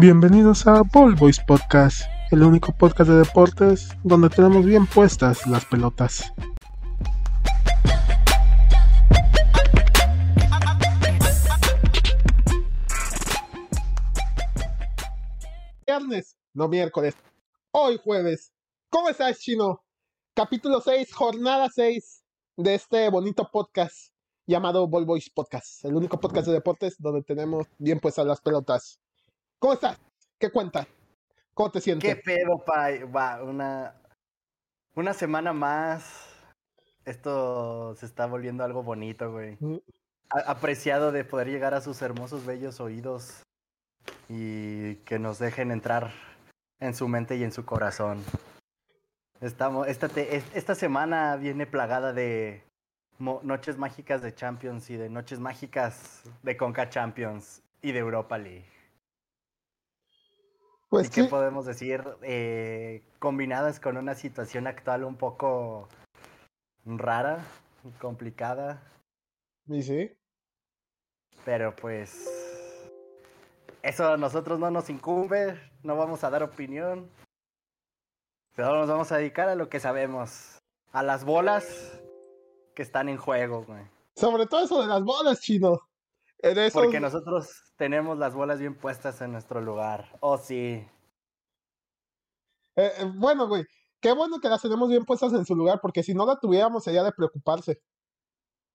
Bienvenidos a Ball Boys Podcast, el único podcast de deportes donde tenemos bien puestas las pelotas. Viernes, no miércoles. Hoy jueves. ¿Cómo estás, Chino? Capítulo 6, jornada 6 de este bonito podcast llamado Ball Boys Podcast, el único podcast de deportes donde tenemos bien puestas las pelotas. ¿Cómo estás? ¿Qué cuentas? ¿Cómo te sientes? ¿Qué pedo, Pai? Va, una, una semana más. Esto se está volviendo algo bonito, güey. Mm, A- apreciado de poder llegar a sus hermosos, bellos oídos y que nos dejen entrar en su mente y en su corazón. Estamos, esta, te- esta semana viene plagada de noches mágicas de Champions y de noches mágicas de Conca Champions y de Europa League. Pues ¿Y qué sí, podemos decir? Eh, combinadas con una situación actual un poco rara, complicada, y sí. pero pues eso a nosotros no nos incumbe, no vamos a dar opinión. Solo nos vamos a dedicar a lo que sabemos, a las bolas que están en juego, güey. Sobre todo eso de las bolas, Chino. En esos- Porque nosotros tenemos las bolas bien puestas en nuestro lugar. Oh, sí. Eh, eh, bueno, güey, qué bueno que las tenemos bien puestas en su lugar, porque si no la tuviéramos sería de preocuparse.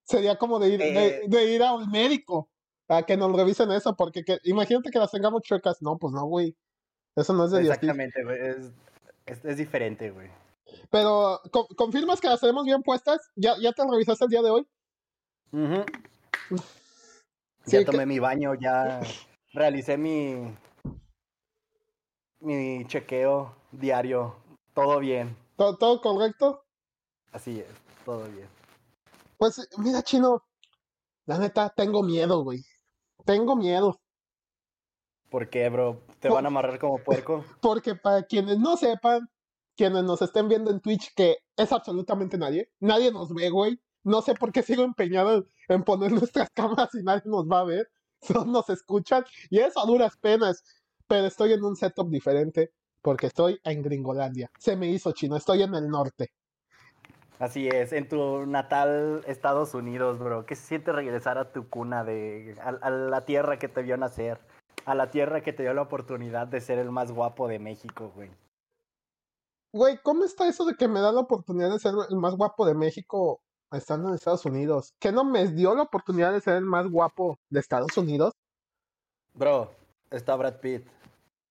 Sería como de ir, de, Eh. de ir a un médico a que nos revisen eso, porque que, imagínate que las tengamos chuecas. No, pues no, güey. Eso no es de. Exactamente, güey. Es, es, es diferente, güey. Pero, ¿con- ¿confirmas que las tenemos bien puestas? ¿Ya, ya te revisaste el día de hoy? Ujú. Sí, ya que- tomé mi baño, ya realicé mi mi chequeo diario. Todo bien. ¿Todo, todo correcto? Así es, todo bien. Pues mira, Chino, la neta, tengo miedo, güey. Tengo miedo. ¿Por qué, bro? ¿Te van a amarrar como puerco? Porque para quienes no sepan, quienes nos estén viendo en Twitch, que es absolutamente nadie, nadie nos ve, güey. No sé por qué sigo empeñado en poner nuestras cámaras y nadie nos va a ver. Solo nos escuchan. Y eso a duras penas. Pero estoy en un setup diferente porque estoy en Gringolandia. Se me hizo chino, estoy en el norte. Así es, en tu natal Estados Unidos, bro. ¿Qué se siente regresar a tu cuna, de, a, a la tierra que te vio nacer? A la tierra que te dio la oportunidad de ser el más guapo de México, güey. Güey, ¿cómo está eso de que me da la oportunidad de ser el más guapo de México estando en Estados Unidos? ¿Que no me dio la oportunidad de ser el más guapo de Estados Unidos? Bro, está Brad Pitt.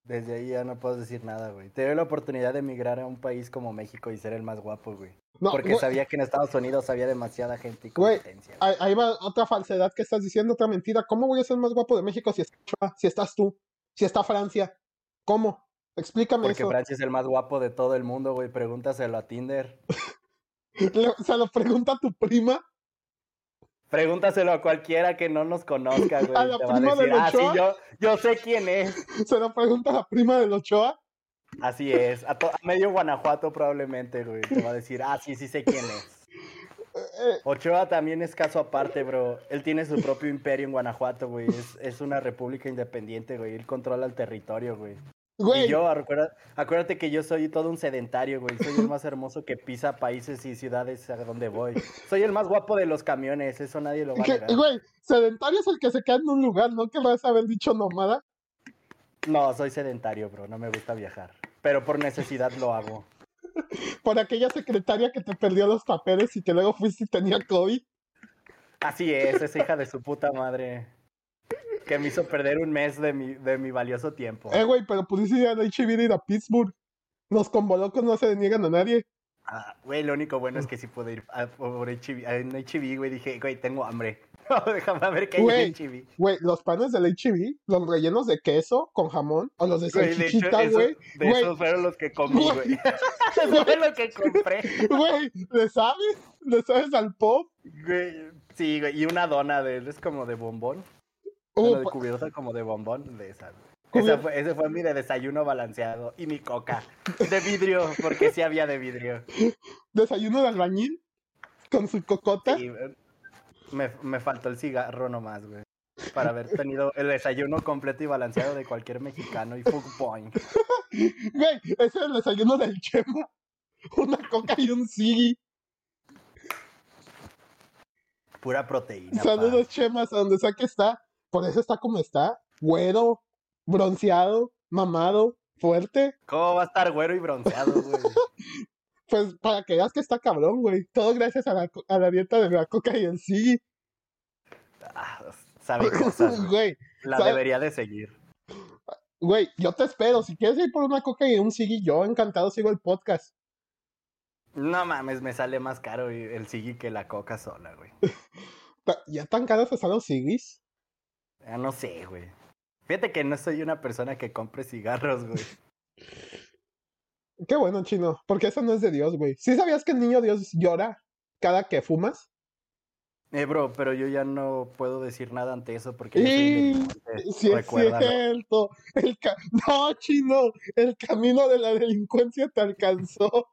Desde ahí ya no puedo decir nada, güey. Te dio la oportunidad de emigrar a un país como México y ser el más guapo, güey. No, Porque güey, sabía que en Estados Unidos había demasiada gente y Güey, competencia. Ahí, va otra falsedad que estás diciendo, otra mentira. ¿Cómo voy a ser más guapo de México si, está Ochoa, si estás tú? Si está Francia. ¿Cómo? Explícame Porque eso. Francia es el más guapo de todo el mundo, güey. Pregúntaselo a Tinder. Se lo pregunta a tu prima. Pregúntaselo a cualquiera que no nos conozca, güey. ¿A la Te va a decir, del ah, sí, yo, yo sé quién es. Se lo pregunta a la prima del Ochoa. Así es. A, a medio Guanajuato probablemente, güey. Te va a decir, ah, sí, sí sé quién es. Eh, Ochoa también es caso aparte, bro. Él tiene su propio imperio en Guanajuato, güey. Es, es una república independiente, güey. Él controla el territorio, güey. Güey, Y yo, acuérdate, acuérdate que yo soy todo un sedentario, güey. Soy el más hermoso que pisa países y ciudades a donde voy. Soy el más guapo de los camiones, eso nadie lo va a negar. güey, sedentario es el que se queda en un lugar, ¿no? Que vas a haber dicho nómada. No, soy sedentario, bro. No me gusta viajar. Pero por necesidad lo hago. Por aquella secretaria que te perdió los papeles y que luego fuiste y tenía COVID. Así es, esa hija de su puta madre. Que me hizo perder un mes de mi, de mi valioso tiempo. Eh, güey, pero pudiste ir a HIV ir a Pittsburgh. Los convolocos no se deniegan a nadie. Ah, güey, lo único bueno es que sí pude ir a, por HIV, a- HIV, güey. Dije, güey, tengo hambre. Déjame ver qué hay en HIV. Güey, los panes del HIV, los rellenos de queso con jamón, o los de salchichita, güey. de esos fueron los que comí, Güey. güey. Eso fue lo que compré. güey, ¿le sabes? ¿Le sabes al pop? Güey, sí, güey. Y una dona de, es como de bombón. Uh, de cubierta como de bombón, de esa. Esa fue, ese fue mi de desayuno balanceado. Y mi coca. De vidrio, porque sí había de vidrio. desayuno de albañil con su cocota. Sí, me, me faltó el cigarro nomás, güey. para haber tenido el desayuno completo y balanceado de cualquier mexicano y Food Point. Güey, ese es el desayuno del Chema. Una coca y un Sigui. Pura proteína. Saludos, Chemas, a donde sea que está. Por eso está como está. Güero, bronceado, mamado, fuerte. ¿Cómo va a estar güero y bronceado, güey? Pues para que veas que está cabrón, güey. Todo gracias a la, a la dieta de la coca y el Sigui. Ah, sabe cosas, güey. La ¿sabe? debería de seguir. Güey, yo te espero. Si quieres ir por una coca y un Sigui, yo encantado sigo el podcast. No mames, me sale más caro el Sigui que la coca sola, güey. ¿Ya tan caros están los Sigis? Ya no sé, güey. Fíjate que no soy una persona que compre cigarros, güey. Qué bueno, chino, porque eso no es de Dios, güey. ¿Sí sabías que el niño Dios llora cada que fumas? Eh, bro, pero yo ya no puedo decir nada ante eso porque yo soy Y sí es cierto. El ca- No, chino, el camino de la delincuencia te alcanzó.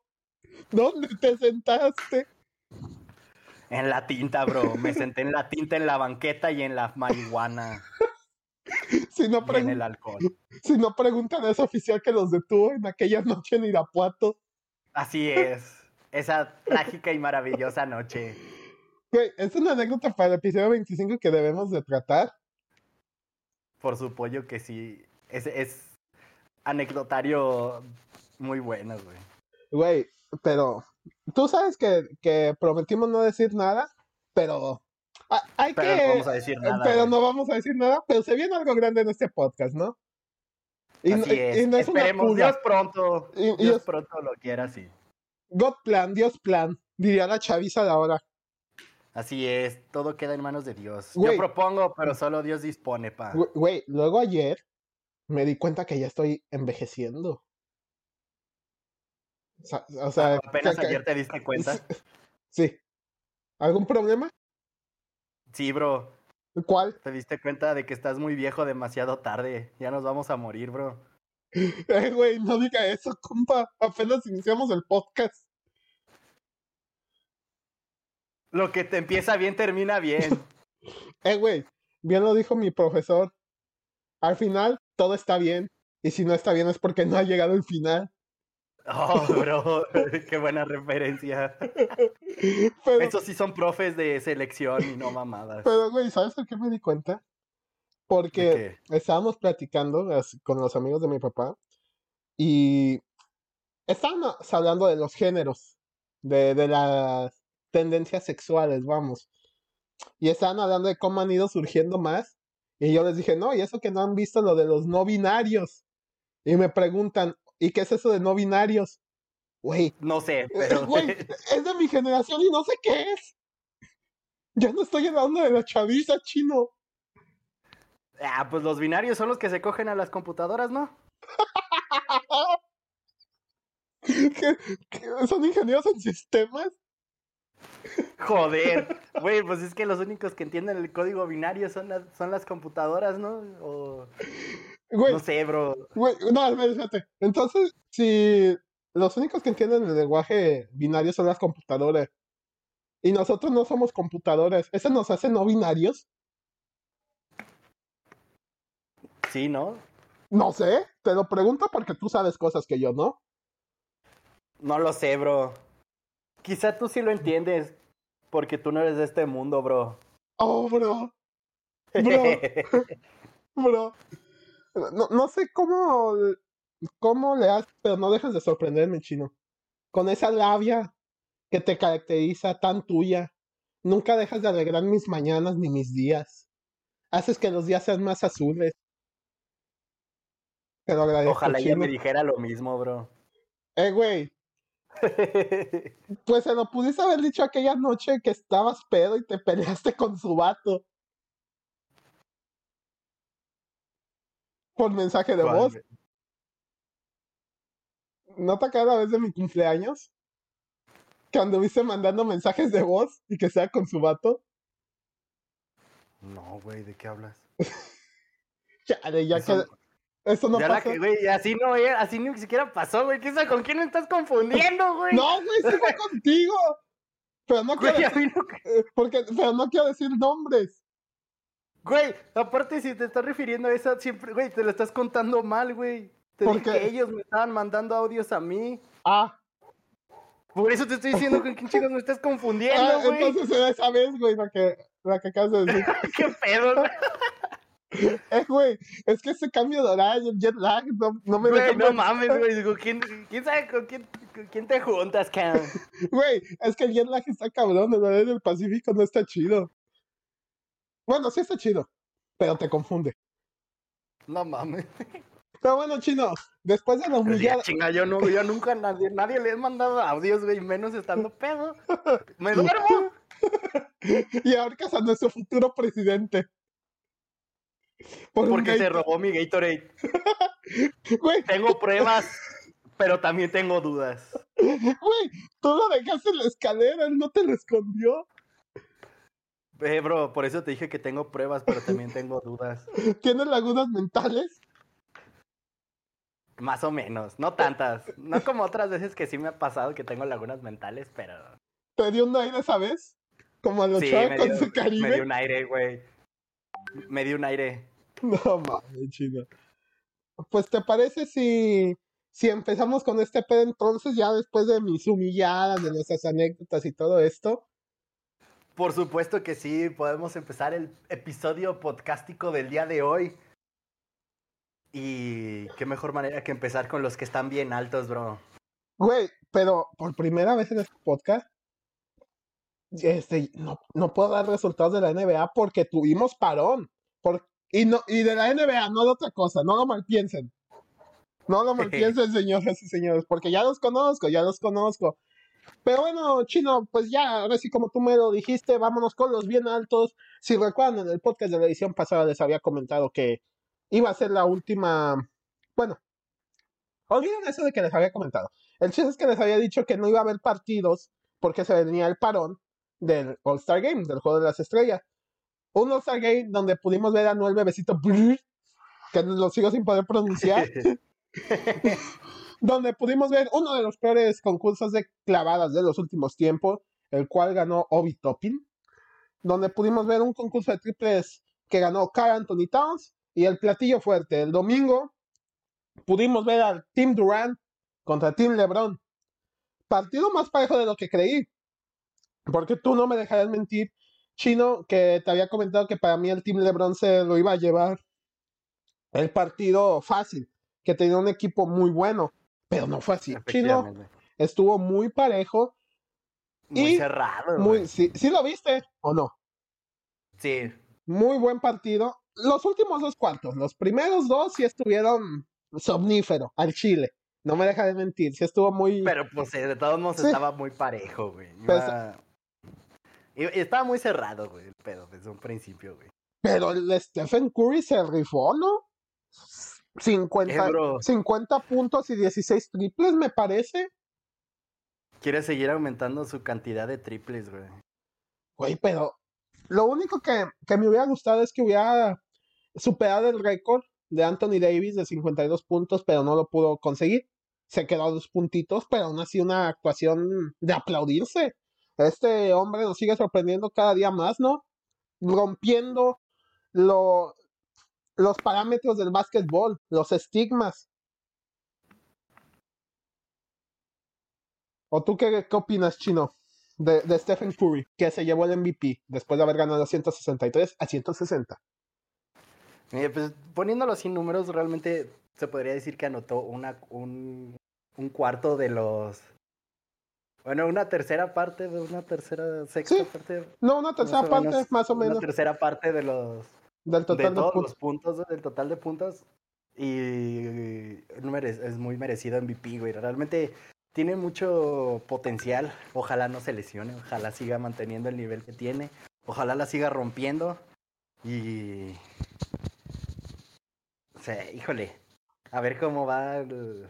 ¿Dónde te sentaste? En la tinta, bro. Me senté en la tinta, en la banqueta y en la marihuana Si no, y en el alcohol. si no preguntan a ese oficial que los detuvo en aquella noche en Irapuato. Así es. Esa trágica y maravillosa noche. Güey, es una anécdota para el episodio 25 que debemos de tratar. Por su pollo que sí. Es, es anecdotario muy bueno, güey. Güey, pero tú sabes que, que prometimos no decir nada, pero ah, hay Pero que... no vamos a decir nada. pero no vamos a decir nada, pero se viene algo grande en este podcast, ¿no? Y, Así es. y no es Esperemos. Dios pronto. Y- Dios es- pronto lo quiera así. God plan, Dios plan, diría la chaviza de ahora. Así es, todo queda en manos de Dios. Yo propongo, pero solo Dios dispone, pa. Güey, luego ayer me di cuenta que ya estoy envejeciendo. O sea, o sea, Apenas ayer te diste cuenta. Sí. ¿Algún problema? Sí, bro. ¿Cuál? Te diste cuenta de que estás muy viejo demasiado tarde. Ya nos vamos a morir, bro. Eh, güey, no diga eso, compa. Apenas iniciamos el podcast. Lo que te empieza bien termina bien. Eh, güey, bien lo dijo mi profesor. Al final, todo está bien. Y si no está bien es porque no ha llegado el final. Oh, bro. Qué buena referencia. Pero, Esos sí son profes de selección y no mamadas. pero, güey, ¿sabes por qué me di cuenta? Porque ¿De estábamos platicando con los amigos de mi papá y estábamos hablando de los géneros, de, de las tendencias sexuales, vamos. Y estaban hablando de cómo han ido surgiendo más. Y yo les dije, no, y eso que no han visto lo de los no binarios. Y me preguntan, ¿y qué es eso de no binarios? Güey, No sé, eh, pero. güey, es de mi generación y no sé qué es. Ya no estoy en la onda de la chaviza, chino. Ah, pues los binarios son los que se cogen a las computadoras, ¿no? ¿Qué- qué- ¿Son ingenieros en sistemas? Joder. Güey, pues es que los únicos que entienden el código binario son las, son las computadoras, ¿no? O. Güey, No sé, bro. güey, no, espérate. Entonces, si los únicos que entienden el lenguaje binario son las computadoras y nosotros no somos computadoras, ¿eso nos hace no binarios? Sí, ¿no? No sé, te lo pregunto porque tú sabes cosas que yo no. No lo sé, bro. Quizá tú sí lo entiendes. Porque tú no eres de este mundo, bro. Oh, bro, Bro. bro. No, no sé cómo, cómo le haces, pero no dejas de sorprenderme, chino. Con esa labia que te caracteriza tan tuya. Nunca dejas de alegrar mis mañanas ni mis días. Haces que los días sean más azules. Te lo agradezco, Ojalá ella chino. me dijera lo mismo, bro. Eh, güey, pues se lo pudiste haber dicho aquella noche que estabas pedo y te peleaste con su vato. Por mensaje de voz. ¿No te acuerdas la vez de mi cumpleaños? Que anduviste mandando mensajes de voz y que sea con su vato. No, güey, ¿de qué hablas? Chale, ya Eso- que. Eso no ya la pasa. que, güey, así no, así ni siquiera pasó, güey. ¿Qué es- ¿Con quién me estás confundiendo, güey? No, güey, sí fue contigo. Pero no quiero Güey, decir, no- eh, porque, pero no quiero decir nombres. Güey, aparte si te estás refiriendo a eso, siempre, güey, te lo estás contando mal, güey. Te ¿Por dije qué? que ellos me estaban mandando audios a mí. Ah, Por eso te estoy diciendo con quién chicos me estás confundiendo, ah, güey. entonces era esa vez, güey, la que, la que acabas de decir. ¿Qué pedo? Eh, güey, es que ese cambio de horario, el jet lag, no, no me Güey, deja no mames, güey. ¿quién, ¿quién sabe con quién, con quién te juntas, cabrón? Güey, es que el jet lag está cabrón, el horario del Pacífico no está chido. Bueno, sí está chido, pero te confunde. No mames. Pero bueno, chino, después de la sí, humillada, chinga, yo no, yo nunca a nadie, nadie le he mandado audios, güey, menos estando pedo. Me duermo. y ahorcas a nuestro futuro presidente. Por Porque se robó mi Gatorade. Güey, Tengo pruebas, pero también tengo dudas. güey, tú lo dejaste en la escalera, él no te lo escondió. Eh, bro, por eso te dije que tengo pruebas, pero también tengo dudas. ¿Tienes lagunas mentales? Más o menos, no tantas. No como otras veces que sí me ha pasado que tengo lagunas mentales, pero. ¿Te dio un aire esa vez? Como a los Sí, me con su me Caribe. dio un aire, güey. Me dio un aire. No mames, chino. Pues, ¿te parece si, si empezamos con este pedo entonces, ya después de mis humilladas, de nuestras anécdotas y todo esto? Por supuesto que sí, podemos empezar el episodio podcástico del día de hoy. Y qué mejor manera que empezar con los que están bien altos, bro. Güey, pero por primera vez en este podcast, este, no, no puedo dar resultados de la NBA porque tuvimos parón. Por, y, no, y de la NBA, no de otra cosa, no lo malpiensen. No lo malpiensen, señoras y señores, porque ya los conozco, ya los conozco. Pero bueno, Chino, pues ya, ahora sí, como tú me lo dijiste, vámonos con los bien altos. Si recuerdan, en el podcast de la edición pasada les había comentado que iba a ser la última. Bueno, olviden eso de que les había comentado. El chiste es que les había dicho que no iba a haber partidos porque se venía el parón del All-Star Game, del Juego de las Estrellas. Un All-Star Game donde pudimos ver a Noel Bebecito, que lo sigo sin poder pronunciar, donde pudimos ver uno de los peores concursos de clavadas de los últimos tiempos, el cual ganó Obi Toppin, donde pudimos ver un concurso de triples que ganó Carl Anthony Towns y el platillo fuerte. El domingo pudimos ver al Team Durant contra Team LeBron. Partido más parejo de lo que creí. Porque tú no me dejarás mentir, Chino, que te había comentado que para mí el Team LeBron se lo iba a llevar el partido fácil, que tenía un equipo muy bueno, pero no fue así. Chino estuvo muy parejo. Muy y cerrado. Muy, sí, ¿sí lo viste o no? Sí. Muy buen partido. Los últimos dos cuartos, los primeros dos sí estuvieron somnífero al Chile. No me deja de mentir, sí estuvo muy. Pero pues eh, de todos modos Sí. estaba muy parejo, güey. Pues- Iba- estaba muy cerrado, güey, el pedo desde un principio, güey. Pero el Stephen Curry se rifó, ¿no? 50, Eh, bro. 50 puntos y 16 triples, me parece. Quiere seguir aumentando su cantidad de triples, güey. Güey, pero lo único que, que me hubiera gustado es que hubiera superado el récord de Anthony Davis de 52 puntos, pero no lo pudo conseguir. Se quedó a dos puntitos, pero aún así una actuación de aplaudirse. Este hombre nos sigue sorprendiendo cada día más, ¿no? Rompiendo lo- los parámetros del básquetbol, los estigmas. ¿O tú qué, qué opinas, Chino? de, de Stephen Curry, que se llevó el MVP después de haber ganado 163 a 160. Eh, pues poniéndolo sin números, realmente se podría decir que anotó una, un, un cuarto de los. Bueno, una tercera parte de una tercera, sexta Sí, parte. No, una tercera parte, menos, más o Una menos, tercera parte de los. Del de total de, todos puntos. los puntos, del total de puntos. Y mere- es muy merecido MVP, güey. Realmente tiene mucho potencial. Ojalá no se lesione, ojalá siga manteniendo el nivel que tiene. Ojalá la siga rompiendo. Y. O sea, híjole. A ver cómo va. el-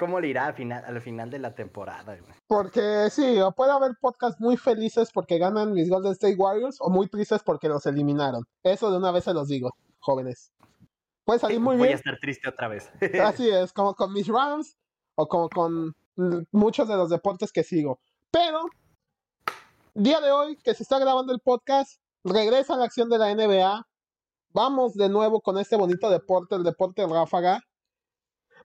¿Cómo le irá al final, al final de la temporada, güey? Porque sí, o puede haber podcasts muy felices porque ganan mis Golden State Warriors o muy tristes porque los eliminaron. Eso de una vez se los digo, jóvenes. Puede salir muy Voy a bien. estar triste otra vez. Así es, como con mis Rams o como con muchos de los deportes que sigo. Pero, día de hoy que se está grabando el podcast, regresa la acción de la NBA. Vamos de nuevo con este bonito deporte, el deporte ráfaga,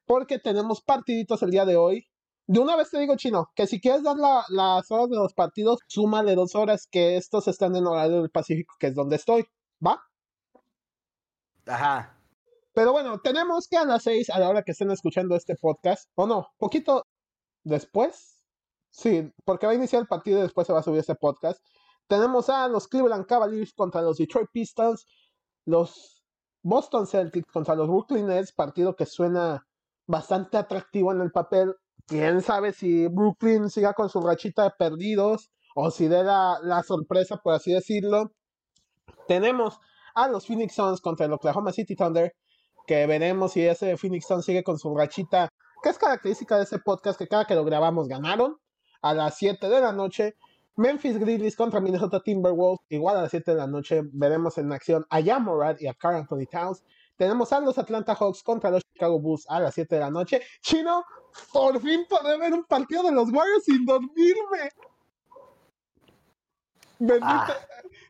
porque tenemos partiditos el día de hoy. De una vez te digo, Chino, que si quieres dar las horas de los partidos, súmale dos horas, que estos están en horario del Pacífico, que es donde estoy. ¿Va? Ajá. Pero bueno, tenemos que a las seis, a la hora que estén escuchando este podcast, o no, poquito después. Sí, porque va a iniciar el partido y después se va a subir este podcast. Tenemos a los Cleveland Cavaliers contra los Detroit Pistons, los Boston Celtics contra los Brooklyn Nets, partido que suena bastante atractivo en el papel. Quién sabe si Brooklyn siga con su rachita de perdidos o si dé la, la sorpresa, por así decirlo. Tenemos a los Phoenix Suns contra el Oklahoma City Thunder, que veremos si ese Phoenix Suns sigue con su rachita, que es característica de ese podcast, que cada que lo grabamos ganaron a las 7 de la noche. Memphis Grizzlies contra Minnesota Timberwolves, igual a las 7 de la noche. Veremos en acción a Yamorad y a Carl Anthony Towns. Tenemos a los Atlanta Hawks contra los Chicago Bulls a las 7 de la noche. Chino, por fin podré ver un partido de los Warriors sin dormirme. Bendito, ah,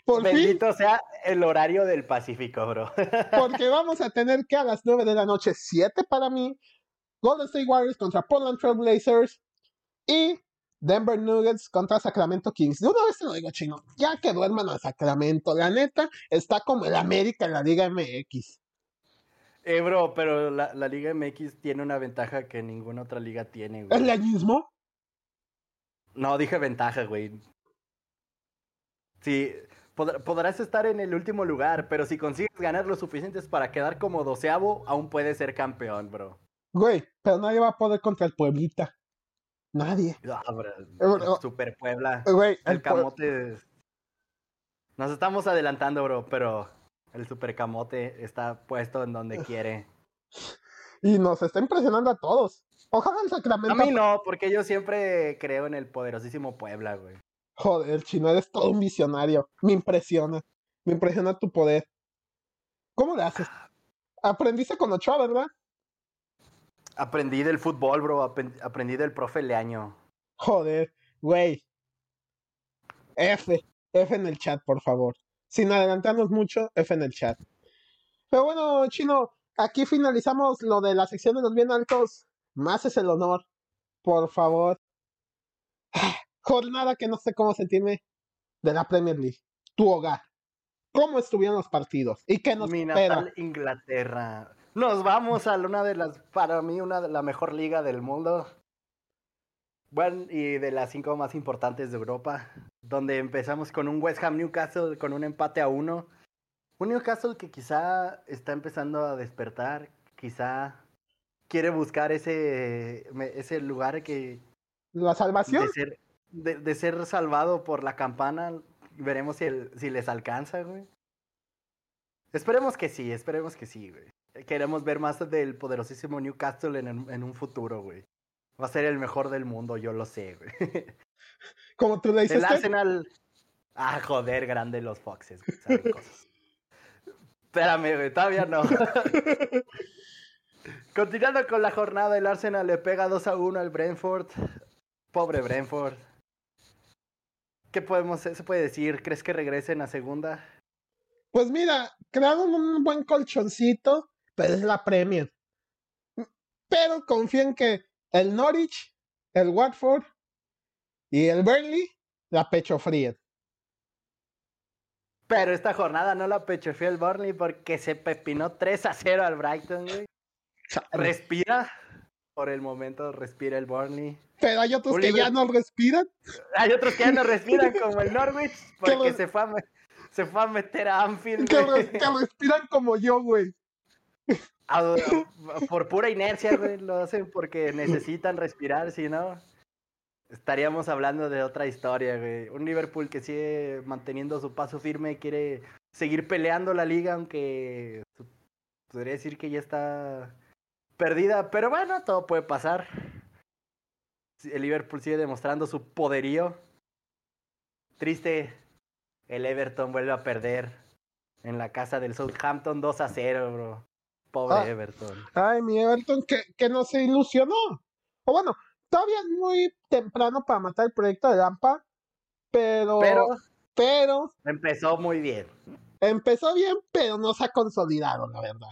por bendito sea el horario del Pacífico, bro. porque vamos a tener que a las 9 de la noche, 7 para mí, Golden State Warriors contra Portland Trail Blazers y Denver Nuggets contra Sacramento Kings. De una vez te lo digo, chino, ya que duerman a Sacramento. La neta, está como el América en la Liga MX. Eh, bro, pero la, Liga MX tiene una ventaja que ninguna otra liga tiene, güey. ¿El añismo? No, dije ventaja, güey. Sí, podrás estar en el último lugar, pero si consigues ganar lo suficientes para quedar como doceavo, aún puedes ser campeón, bro. Güey, pero nadie va a poder contra el Pueblita. Nadie. Super Puebla. Eh, el, camote. Nos estamos adelantando, bro, pero el super camote está puesto en donde quiere. Y nos está impresionando a todos. Ojalá el Sacramento. A mí no, porque yo siempre creo en el poderosísimo Puebla, güey. Joder, chino, eres todo un visionario. Me impresiona. Me impresiona tu poder. ¿Cómo le haces? Aprendiste con Ochoa, ¿verdad? Aprendí del fútbol, bro. Aprendí del profe Leaño. Joder, güey. F. F en el chat, por favor. Sin adelantarnos mucho, F en el chat. Pero bueno, chino, aquí finalizamos lo de la sección de los bien altos. Más es el honor. Por favor. Jornada que no sé cómo sentirme de la Premier League. Tu hogar. ¿Cómo estuvieron los partidos? ¿Y qué nos Mi natal Inglaterra. Nos vamos a una de las, para mí, una de la mejor liga del mundo. Bueno, y de las cinco más importantes de Europa. Donde empezamos con un West Ham Newcastle con un empate a uno. Un Newcastle que quizá está empezando a despertar. Quizá quiere buscar ese, ese lugar que... La salvación. De ser, de, ser salvado por la campana. Veremos si, si les alcanza, güey. Esperemos que sí, esperemos que sí, güey. Queremos ver más del poderosísimo Newcastle en, en un futuro, güey. Va a ser el mejor del mundo, yo lo sé, güey. Como tú le dices. El Arsenal. Ah, joder, grande los Foxes, güey. Espérame, güey, todavía no. Continuando con la jornada, el Arsenal le pega 2 a 1 al Brentford. Pobre Brentford. ¿Qué podemos, se puede decir? ¿Crees que regresen a segunda? Pues mira, crearon un buen colchoncito pero es la Premier. Pero confío en que el Norwich, el Watford y el Burnley la pecho fría. Pero esta jornada no la pecho fría el Burnley porque se pepinó 3 a 0 al Brighton, güey. Respira. Por el momento respira el Burnley. Pero hay otros que ya no respiran. Hay otros que ya no respiran, como el Norwich, porque se, fue a, se fue a meter a Anfield. que respiran como yo, güey. Por pura inercia, güey, lo hacen porque necesitan respirar, si no, estaríamos hablando de otra historia, güey. Un Liverpool que sigue manteniendo su paso firme, quiere seguir peleando la liga, aunque podría decir que ya está perdida, pero bueno, todo puede pasar. El Liverpool sigue demostrando su poderío. Triste, el Everton vuelve a perder en la casa del Southampton 2 a 0, bro. Pobre ah, Everton. Ay, mi Everton que, que no se ilusionó. O bueno, todavía es muy temprano para matar el proyecto de Lampa, pero, pero Empezó muy bien. empezó bien, pero no se ha consolidado, la verdad.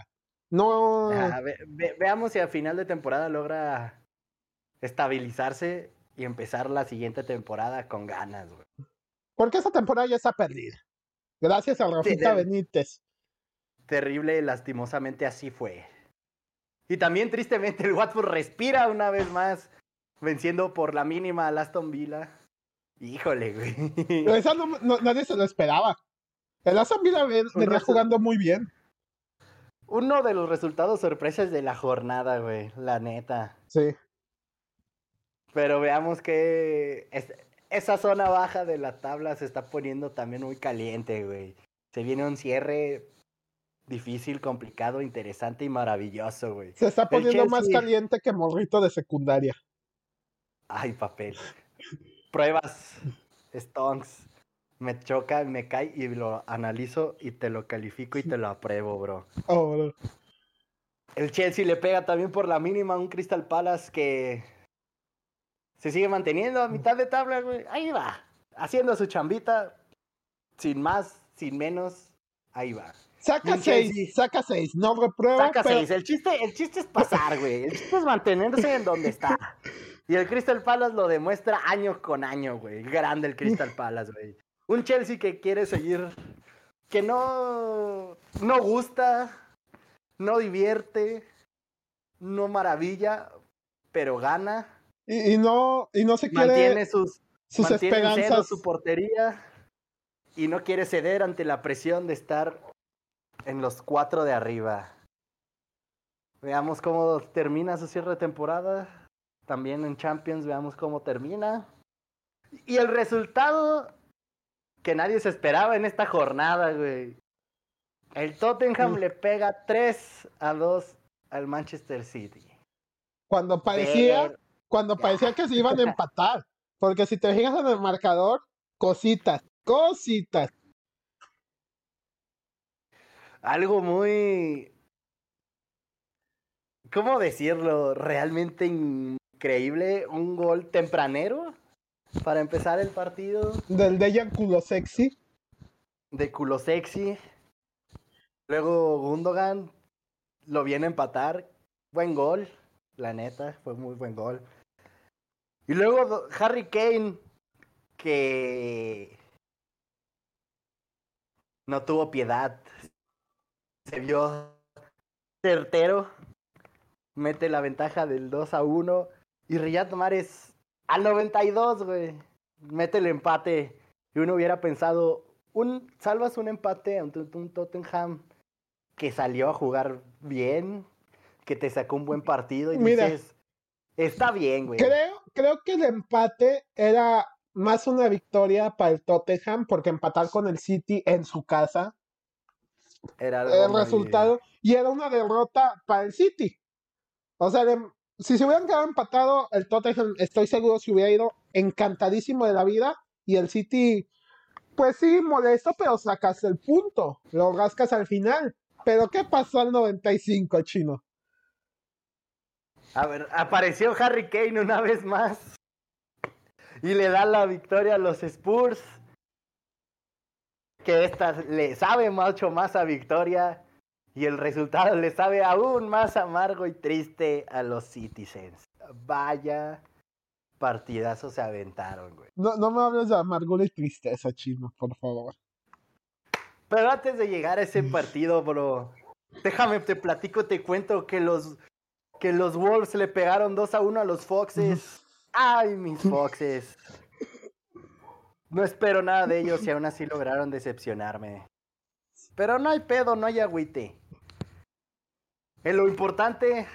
No. A ver, ve- veamos si a final de temporada logra estabilizarse y empezar la siguiente temporada con ganas, güey. Porque esta temporada ya está perdida. Gracias a Rafita de- Benítez. Terrible, lastimosamente así fue. Y también tristemente el Watford respira una vez más, venciendo por la mínima al Aston Villa. Híjole, güey. Esa no- no- nadie se lo esperaba. El Aston Villa venía jugando muy bien. Uno de los resultados sorpresas de la jornada, güey, la neta. Sí. Pero veamos que es- esa zona baja de la tabla se está poniendo también muy caliente, güey. Se viene un cierre difícil, complicado, interesante y maravilloso, güey. Se está poniendo más caliente que morrito de secundaria. Ay, papel. Pruebas, stonks. Me choca, me cae y lo analizo y te lo califico y te lo apruebo, bro. Oh, bro. El Chelsea le pega también por la mínima a un Crystal Palace que se sigue manteniendo a mitad de tabla, güey. Ahí va. Haciendo su chambita. Sin más, sin menos. Ahí va. Saca seis, saca seis. No reprueba. Saca pero- seis. El chiste, el chiste es pasar, güey. El chiste es mantenerse en donde está. Y el Crystal Palace lo demuestra año con año, güey. Grande el Crystal Palace, güey. Un Chelsea que quiere seguir. Que no. No gusta. No divierte. No maravilla. Pero gana. Y, y no, y no se quiere Mantiene sus, sus mantiene en cero esperanzas. su portería. Y no quiere ceder ante la presión de estar en los cuatro de arriba. Veamos cómo termina su cierre de temporada. También en Champions, veamos cómo termina. Y el resultado que nadie se esperaba en esta jornada, güey. El Tottenham le pega 3 a 2 al Manchester City. Cuando parecía, cuando parecía que se iban a empatar. Porque si te fijas en el marcador, cositas, cositas. Algo muy... ¿Cómo decirlo? Realmente increíble. Un gol tempranero para empezar el partido Del Dejan culo sexy. de culo sexy. Luego Gundogan lo viene a empatar. Buen gol, la neta, fue muy buen gol. Y luego Harry Kane, que no tuvo piedad. Se vio certero. Mete la ventaja del 2 a 1. Y Riyad Mahrez al 92, güey. Mete el empate. Y uno hubiera pensado, un, salvas un empate ante un, un Tottenham que salió a jugar bien, que te sacó un buen partido y Mira. dices, está bien, güey. Creo, creo que el empate era más una victoria para el Tottenham porque empatar con el City en su casa Era algo el resultado y era una derrota para el City. O sea, de- si se hubieran quedado empatado, el Tottenham estoy seguro se hubiera ido encantadísimo de la vida y el City, pues sí, molesto, pero sacas el punto, lo rascas al final. Pero ¿qué pasó al 95, chino? A ver, apareció Harry Kane una vez más. Y le da la victoria a los Spurs. Que esta le sabe mucho más a victoria. Y el resultado le sabe aún más amargo y triste a los Citizens. Vaya partidazo se aventaron, güey. No, no me hables de amargura y tristeza, chino, por favor. Pero antes de llegar a ese partido, bro, déjame te platico, te cuento que los que los Wolves le pegaron 2 a 1 a los Foxes. Ay, mis Foxes. No espero nada de ellos y aún así lograron decepcionarme. Pero no hay pedo, no hay agüite. Eh, lo importante Eh,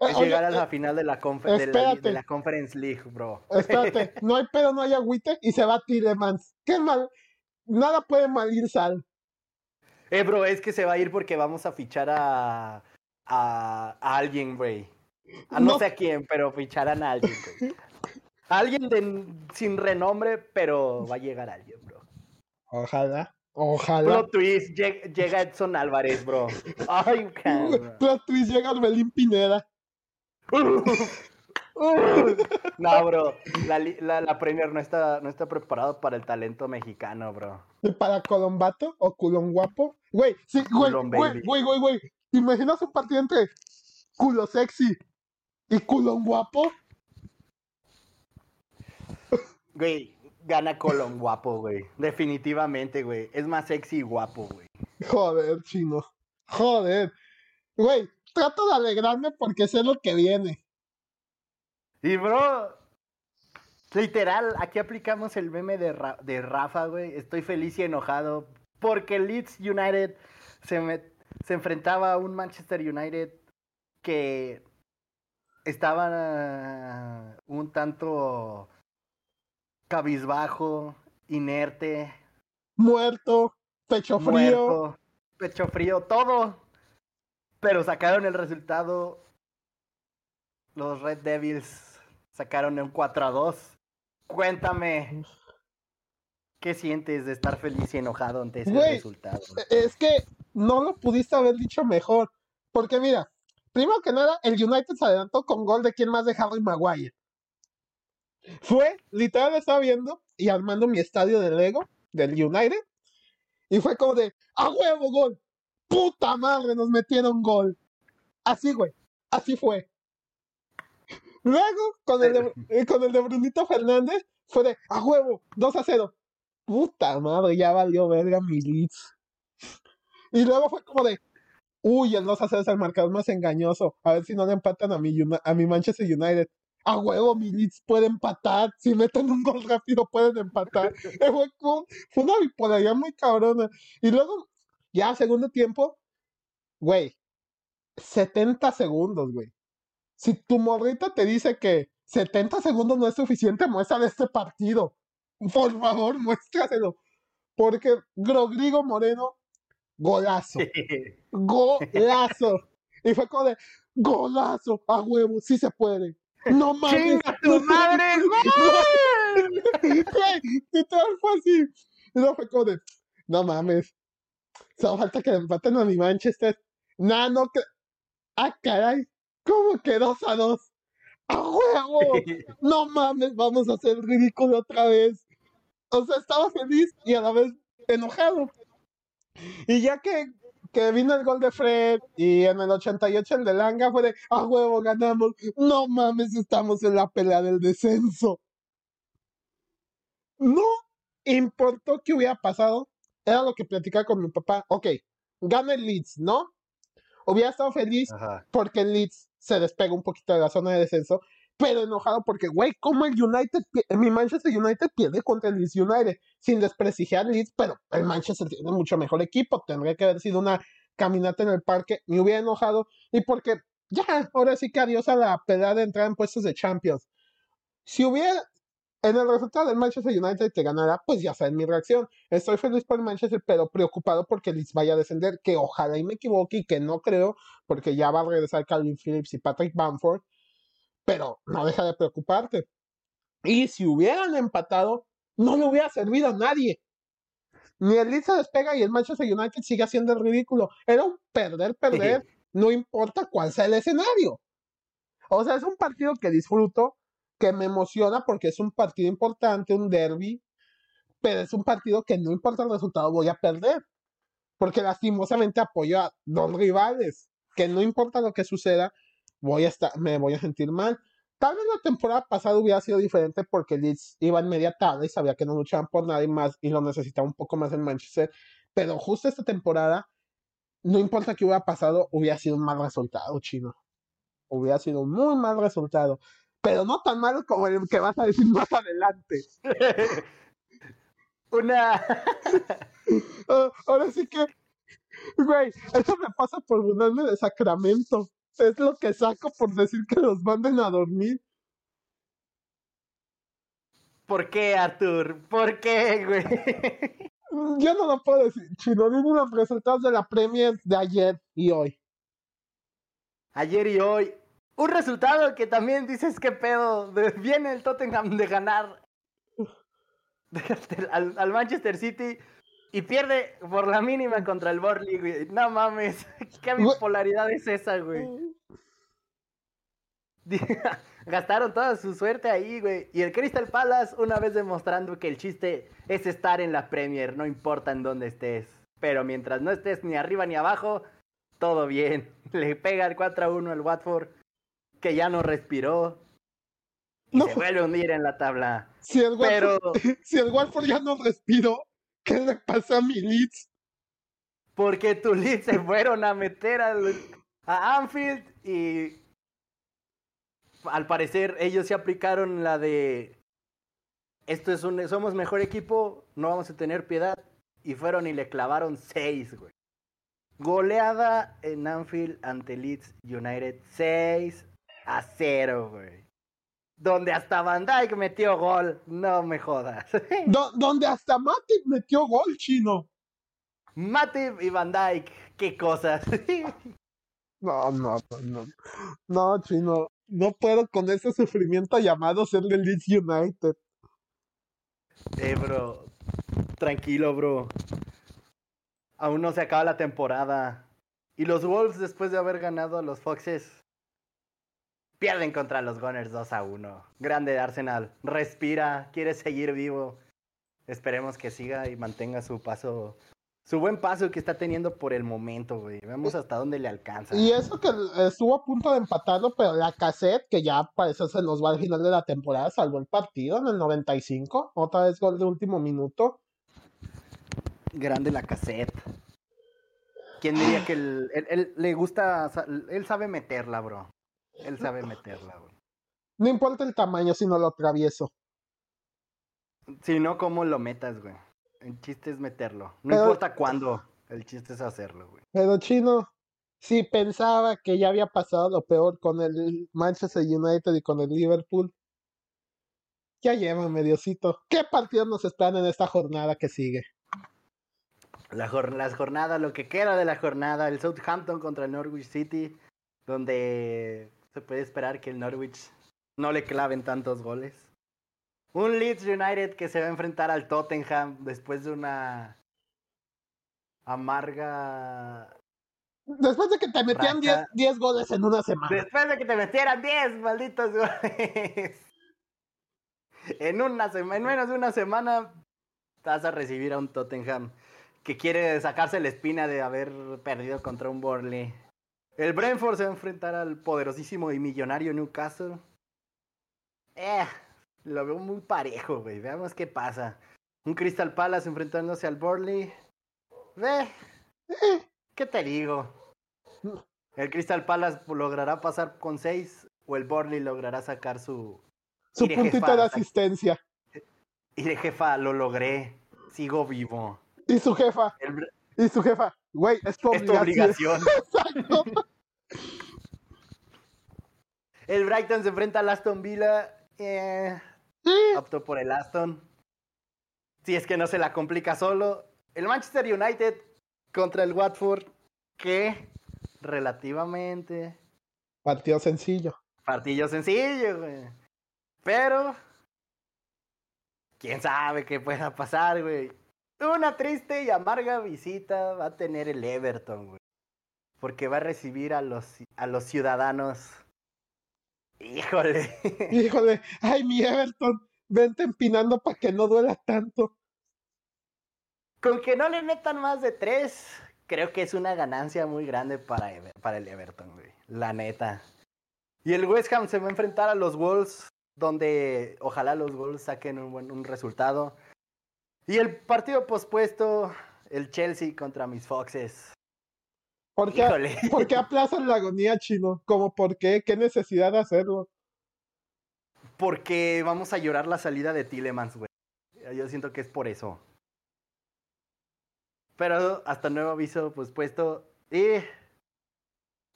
es oye, llegar a la eh, final de la, confer- de, la, espérate. de la Conference League, bro. espérate, no hay pedo, no hay agüite y se va Tilemans. Qué mal, nada puede mal ir sal. Eh, bro, es que se va a ir porque vamos a fichar a, a, a alguien, güey. A no, No. sé a quién, pero ficharán a alguien, güey. Alguien de, sin renombre, pero va a llegar alguien, bro. Ojalá, ojalá. Plot twist, lleg- llega Edson Álvarez, bro. Ay, cabrón. Plot twist llega Orbelín Pineda. no, bro. La, la, la, Premier no está, no está preparado para el talento mexicano, bro. ¿Y para Colombato o Culón Guapo? Güey, sí, güey, güey, güey, güey, güey. ¿Te imaginas un partido entre culo sexy y culón guapo? Güey, gana Colón guapo, güey. Definitivamente, güey. Es más sexy y guapo, güey. Joder, chino. Joder. Güey, trato de alegrarme porque sé lo que viene. Y bro, literal, aquí aplicamos el meme de, de Rafa, güey. Estoy feliz y enojado porque Leeds United se, se enfrentaba a un Manchester United que estaba un tanto cabizbajo, inerte. Muerto, pecho frío. pecho frío, todo. Pero sacaron el resultado. Los Red Devils sacaron un 4 a 2. Cuéntame. ¿Qué sientes de estar feliz y enojado ante ese resultado? Es que no lo pudiste haber dicho mejor. Porque mira, primero que nada, el United se adelantó con gol de quien más de Harry Maguire. Fue, literal, estaba viendo y armando mi estadio de Lego del United. Y fue como de, ¡a huevo, gol! ¡Puta madre! Nos metieron gol. Así, güey. Así fue. Luego, con el de, eh, con el de Brunito Fernández, fue de, ¡a huevo! 2 a 0. Puta madre, ya valió verga mi Leeds. Y luego fue como de, uy, el 2 a 0 es el marcador más engañoso. A ver si no le empatan a mi, a mi Manchester United a huevo, mi Leeds puede empatar. Si meten un gol rápido, pueden empatar. fue, fue una bipolaridad muy cabrona. Y luego, ya segundo tiempo, güey, 70 segundos, güey. Si tu morrita te dice que 70 segundos no es suficiente, muestra este partido. Por favor, muéstraselo. Porque Grogrigo Moreno, golazo. Golazo. Y fue como de, golazo, a huevo, sí se puede. No mames. ¡Chinga tu madre! Güey, todo fue así. Y no fue como de, no mames. Solo falta que empaten a mi Manchester. Nah, no que. Ah, caray. ¿Cómo que dos a dos? ¡A huevo! No mames, vamos a hacer ridículo otra vez. O sea, estaba feliz y a la vez enojado. Y ya que que vino el gol de Fred y en el 88 el de Langa fue de, a huevo, ganamos. No mames, estamos en la pelea del descenso. No importó qué hubiera pasado, era lo que platicaba con mi papá. Ok, gana el Leeds, ¿no? Hubiera estado feliz porque el Leeds se despega un poquito de la zona de descenso, pero enojado porque, güey, como el United, mi Manchester United pierde contra el Leeds United, sin desprestigiar Leeds, pero el Manchester tiene mucho mejor equipo, tendría que haber sido una caminata en el parque, me hubiera enojado, y porque ya, ahora sí que adiós a la pelea de entrar en puestos de Champions. Si hubiera, en el resultado del Manchester United que ganara, pues ya saben mi reacción. Estoy feliz por el Manchester, pero preocupado porque Leeds vaya a descender, que ojalá y me equivoque y que no creo, porque ya va a regresar Calvin Phillips y Patrick Bamford pero no deja de preocuparte. Y si hubieran empatado, no le hubiera servido a nadie. Ni el Leeds se despega y el Manchester United sigue haciendo el ridículo. Era un perder, perder, no importa cuál sea el escenario. O sea, es un partido que disfruto, que me emociona porque es un partido importante, un derby, pero es un partido que no importa el resultado, voy a perder. Porque lastimosamente apoyo a dos rivales, que no importa lo que suceda, voy a estar, me voy a sentir mal. Tal vez la temporada pasada hubiera sido diferente porque Leeds iba en media tarde y sabía que no luchaban por nadie más y lo necesitaba un poco más en Manchester. Pero justo esta temporada, no importa qué hubiera pasado, hubiera sido un mal resultado, chino. Hubiera sido un muy mal resultado. Pero no tan malo como el que vas a decir más adelante. Una. Ah, ahora sí que. Güey, eso me pasa por burlarme de Sacramento es lo que saco por decir que los manden a dormir. ¿Por qué, Arthur? ¿Por qué, güey? Yo no lo puedo decir, chino. Dime los resultados de la Premier de ayer y hoy. Ayer y hoy. Un resultado que también dices que pedo. Viene el Tottenham de ganar al Manchester City y pierde por la mínima contra el Borley, güey. No mames. ¿Qué bipolaridad es esa, güey? gastaron toda su suerte ahí, güey. Y el Crystal Palace, una vez demostrando que el chiste es estar en la Premier, no importa en dónde estés. Pero mientras no estés ni arriba ni abajo, todo bien. Le pega el 4 a 1 al Watford, que ya no respiró. Y No se vuelve a hundir en la tabla. Si el, Pero Watford, si el Watford ya no respiró, ¿qué le pasó a mi Leeds? porque tu Leeds se fueron a meter a Anfield y al parecer ellos se aplicaron la de esto es un somos mejor equipo, no vamos a tener piedad y fueron y le clavaron seis, güey. Goleada en Anfield ante Leeds United 6 a 0, güey. Donde hasta Van Dyke metió gol, no me jodas. Do- donde hasta Matip metió gol, chino. Matip y Van Dyke, qué cosas. No, no, no, no. No, chino. No puedo con ese sufrimiento llamado ser del Leeds United. Eh, bro. Tranquilo, bro. Aún no se acaba la temporada. Y los Wolves, después de haber ganado a los Foxes, pierden contra los Gunners 2 a 1. Grande Arsenal. Respira, quiere seguir vivo. Esperemos que siga y mantenga su paso. Su buen paso que está teniendo por el momento, güey. Vemos hasta dónde le alcanza. Y eso que estuvo a punto de empatarlo, pero la cassette, que ya parece se nos va al final de la temporada, salvó el partido en el 95. Otra vez gol de último minuto. Grande la cassette. ¿Quién diría que él, él- él le gusta, él sabe meterla, bro? Él sabe meterla, bro. No importa el tamaño, sino lo atravieso. Si no, ¿cómo lo metas, güey? El chiste es meterlo. No Pero- importa cuándo, el chiste es hacerlo, güey. Pero chino, si pensaba que ya había pasado lo peor con el Manchester United y con el Liverpool, ya lleva mediocito. ¿Qué partidos nos esperan en esta jornada que sigue? La jor- las jornadas, lo que queda de la jornada, el Southampton contra el Norwich City, donde se puede esperar que el Norwich no le claven tantos goles. Un Leeds United que se va a enfrentar al Tottenham después de una amarga Después de que te metían 10 Racha. 10 goles en una semana. Después de que te metieran 10 malditos goles. En una semana, en menos de una semana, vas a recibir a un Tottenham que quiere sacarse la espina de haber perdido contra un Burnley. El Brentford se va a enfrentar al poderosísimo y millonario Newcastle. Eh, lo veo muy parejo, güey. Veamos qué pasa. Un Crystal Palace enfrentándose al Burnley. Ve, ¿qué te digo? El Crystal Palace logrará pasar con 6 o el Burnley logrará sacar su... Su Mire, puntito jefa, de asistencia. Y de jefa, lo logré. Sigo vivo. Y su jefa, El y su jefa, güey, es tu es tu obligación. obligación. Exacto. El Brighton se enfrenta al Aston Villa. Eh, Sí. optó por el Aston. Si es que no se la complica solo. El Manchester United contra el Watford. Que relativamente Partido sencillo. Partido sencillo, güey. Pero. Quién sabe qué pueda pasar, güey. Una triste y amarga visita va a tener el Everton, güey. Porque va a recibir a los, a los ciudadanos. Híjole. Híjole, ay, mi Everton, vente empinando para que no duela tanto. Con que no le metan más de tres, creo que es una ganancia muy grande para, Ever- para el Everton, güey. La neta. Y el West Ham se va a enfrentar a los Wolves, donde ojalá los Wolves saquen un buen un resultado. Y el partido pospuesto, el Chelsea contra mis Foxes. ¿Por qué. ¿Por qué aplazan la agonía, chino? ¿Cómo por qué? ¿Qué necesidad de hacerlo? Porque vamos a llorar la salida de Tillemans, güey. Yo siento que es por eso. Pero hasta nuevo aviso pospuesto. Y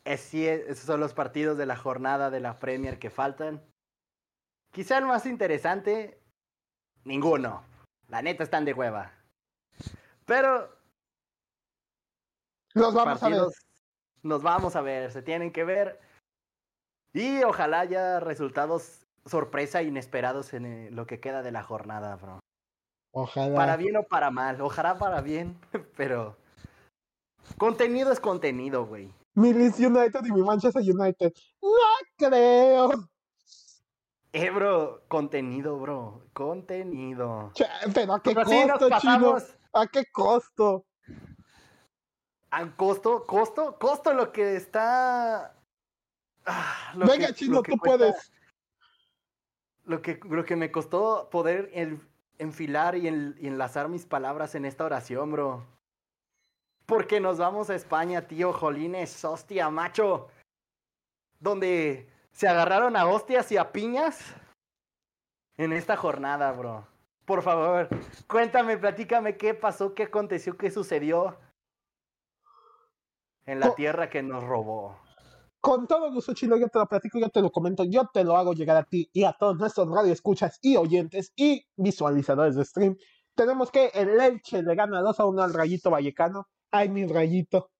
así es- esos son los partidos de la jornada de la Premier que faltan. Quizá el más interesante, ninguno. La neta están de hueva. Pero Los vamos a ver. nos vamos a ver, se tienen que ver. Y ojalá haya resultados sorpresa inesperados en eh, lo que queda de la jornada, bro. Ojalá. Para bien o para mal, ojalá para bien, pero contenido es contenido, güey. Mi Leeds United y mi Manchester United. No creo. Eh, bro, contenido, bro. Contenido. Che, pero ¿a qué Pero nos costo, chino? ¿A qué costo? ¿A costo? ¿Costo? ¿Costo lo que está. Ah, lo Venga, que- chino, tú cuesta- puedes. Lo que, lo que me costó poder el- enfilar y, en- y enlazar mis palabras en esta oración, bro. Porque nos vamos a España, tío, jolines, hostia, macho. Donde se agarraron a hostias y a piñas en esta jornada, bro. Por favor, cuéntame, platícame qué pasó, qué aconteció, qué sucedió en la tierra que nos robó. Con todo gusto, Chino, yo te lo platico, yo te lo comento, yo te lo hago llegar a ti y a todos nuestros radioescuchas y oyentes y visualizadores de stream. Tenemos que el Elche le gana 2 a 1 al Rayito Vallecano. Ay, mi Rayito,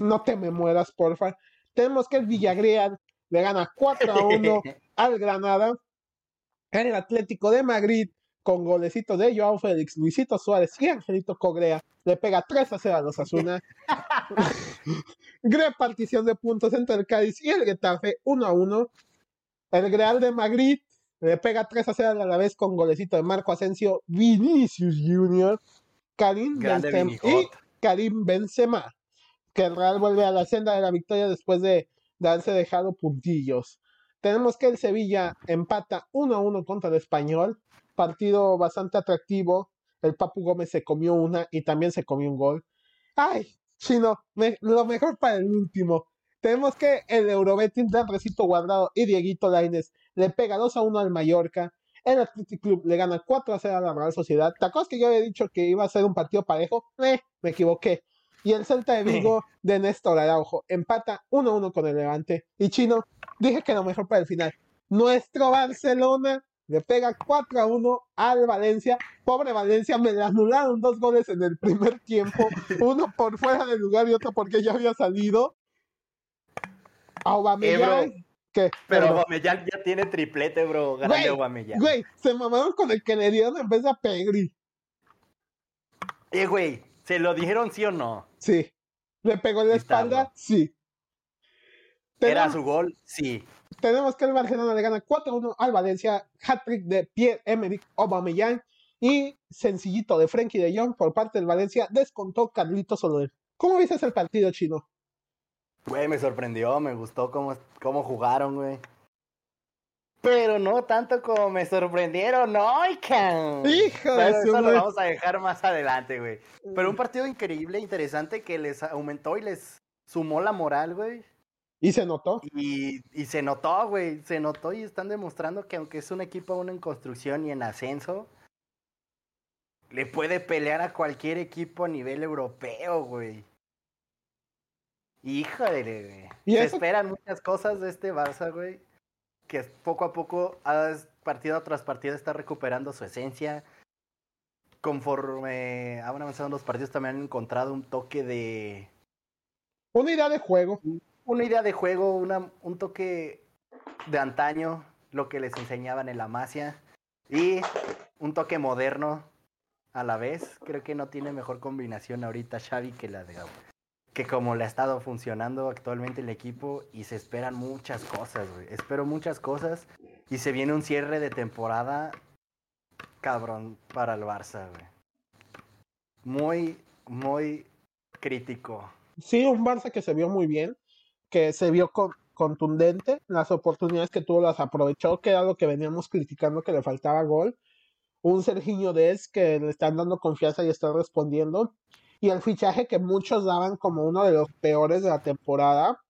no te me mueras, porfa. Tenemos que el Villarreal le gana 4 a 1 al Granada. El Atlético de Madrid, con golecitos de Joao Félix, Luisito Suárez y Angelito Cogrea, le pega 3 a 0 a los Asuna. Repartición de puntos entre el Cádiz y el Getafe, 1 a 1. El Real de Madrid le pega 3 a 0 a la vez con golecito de Marco Asensio, Vinicius Junior, Karim Benzema y. Karim Benzema. Que el Real vuelve a la senda de la victoria después de, de haberse dejado puntillos. Tenemos que el Sevilla empata 1 a 1 contra el Español. Partido bastante atractivo. El Papu Gómez se comió una y también se comió un gol. Ay, chino, me- lo mejor para el último. Tenemos que el Eurobetis de Recito Guardado y Dieguito Laines le pega 2 a 1 al Mallorca. El Athletic Club le gana 4 a 0 a la Real Sociedad. ¿Te acuerdas que yo había dicho que iba a ser un partido parejo? Eh, me equivoqué. Y el Celta de Vigo de Néstor Araujo empata 1 a 1 con el Levante. Y Chino, dije que lo mejor para el final. Nuestro Barcelona le pega 4 a 1 al Valencia. Pobre Valencia, me le anularon dos goles en el primer tiempo. Uno por fuera del lugar y otro porque ya había salido. Aubameyang, que Pero Aubameyang ya tiene triplete, bro. Grande Aubameyang. Güey, se mamaron con el que le dieron en vez de a Pegri. Eh, güey, ¿se lo dijeron sí o no? Sí. ¿Le pegó en la espalda? Sí. ¿Era su gol? Sí. tenemos que el Barcelona le gana 4-1 al Valencia. Hat-trick de Pierre-Emerick Aubameyang. Y sencillito de Frenkie de Jong por parte del Valencia. Descontó Carlito Soler. ¿Cómo viste el partido chino? Güey, me sorprendió, me gustó cómo, cómo jugaron, güey. Pero no tanto como me sorprendieron, no, Pero su eso lo vamos a dejar más adelante, güey. Pero un partido increíble, interesante, que les aumentó y les sumó la moral, güey. Y se notó. Y, y se notó, güey, se notó y están demostrando que aunque es un equipo aún en construcción y en ascenso, le puede pelear a cualquier equipo a nivel europeo, güey. Híjole, güey. Se eso- esperan muchas cosas de este Barça, güey. Que poco a poco, a- partido tras partido, está recuperando su esencia. Conforme han avanzado los partidos, también han encontrado un toque de, Una idea de juego. una idea de juego, una, un toque de antaño, lo que les enseñaban en la Masia, y un toque moderno a la vez. Creo que no tiene mejor combinación ahorita Xavi que la de que como le ha estado funcionando actualmente el equipo y se esperan muchas cosas, güey. Espero muchas cosas y se viene un cierre de temporada cabrón para el Barça, güey. Muy, muy crítico. Sí, un Barça que se vio muy bien, que se vio con- contundente, las oportunidades que tuvo las aprovechó, que era lo que veníamos criticando que le faltaba gol. Un Serginho Dez que le están dando confianza y está respondiendo. Y el fichaje que muchos daban como uno de los peores de la temporada,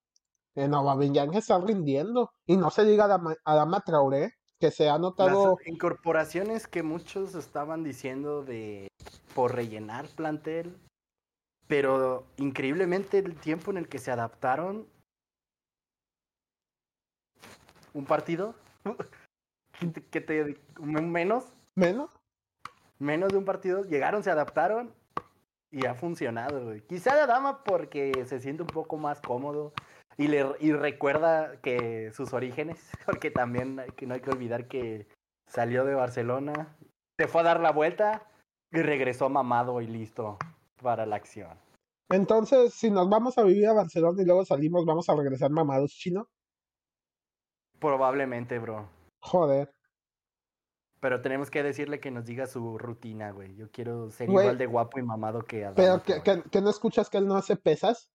en Aubameyang está rindiendo. Y no se diga Adama, Adama Traoré, que se ha notado... Las incorporaciones que muchos estaban diciendo de por rellenar plantel, pero increíblemente el tiempo en el que se adaptaron un partido que te- menos menos. menos de un partido llegaron, se adaptaron y ha funcionado. güey. Quizá de dama porque se siente un poco más cómodo y le y recuerda que sus orígenes, porque también hay que no hay que olvidar que salió de Barcelona, se fue a dar la vuelta y regresó mamado y listo para la acción. Entonces, si nos vamos a vivir a Barcelona y luego salimos, vamos a regresar mamados chino. Probablemente, bro. Joder. Pero tenemos que decirle que nos diga su rutina, güey. Yo quiero ser Güey. igual de guapo y mamado que Adama. Pero que, que- que no escuchas que él no hace pesas.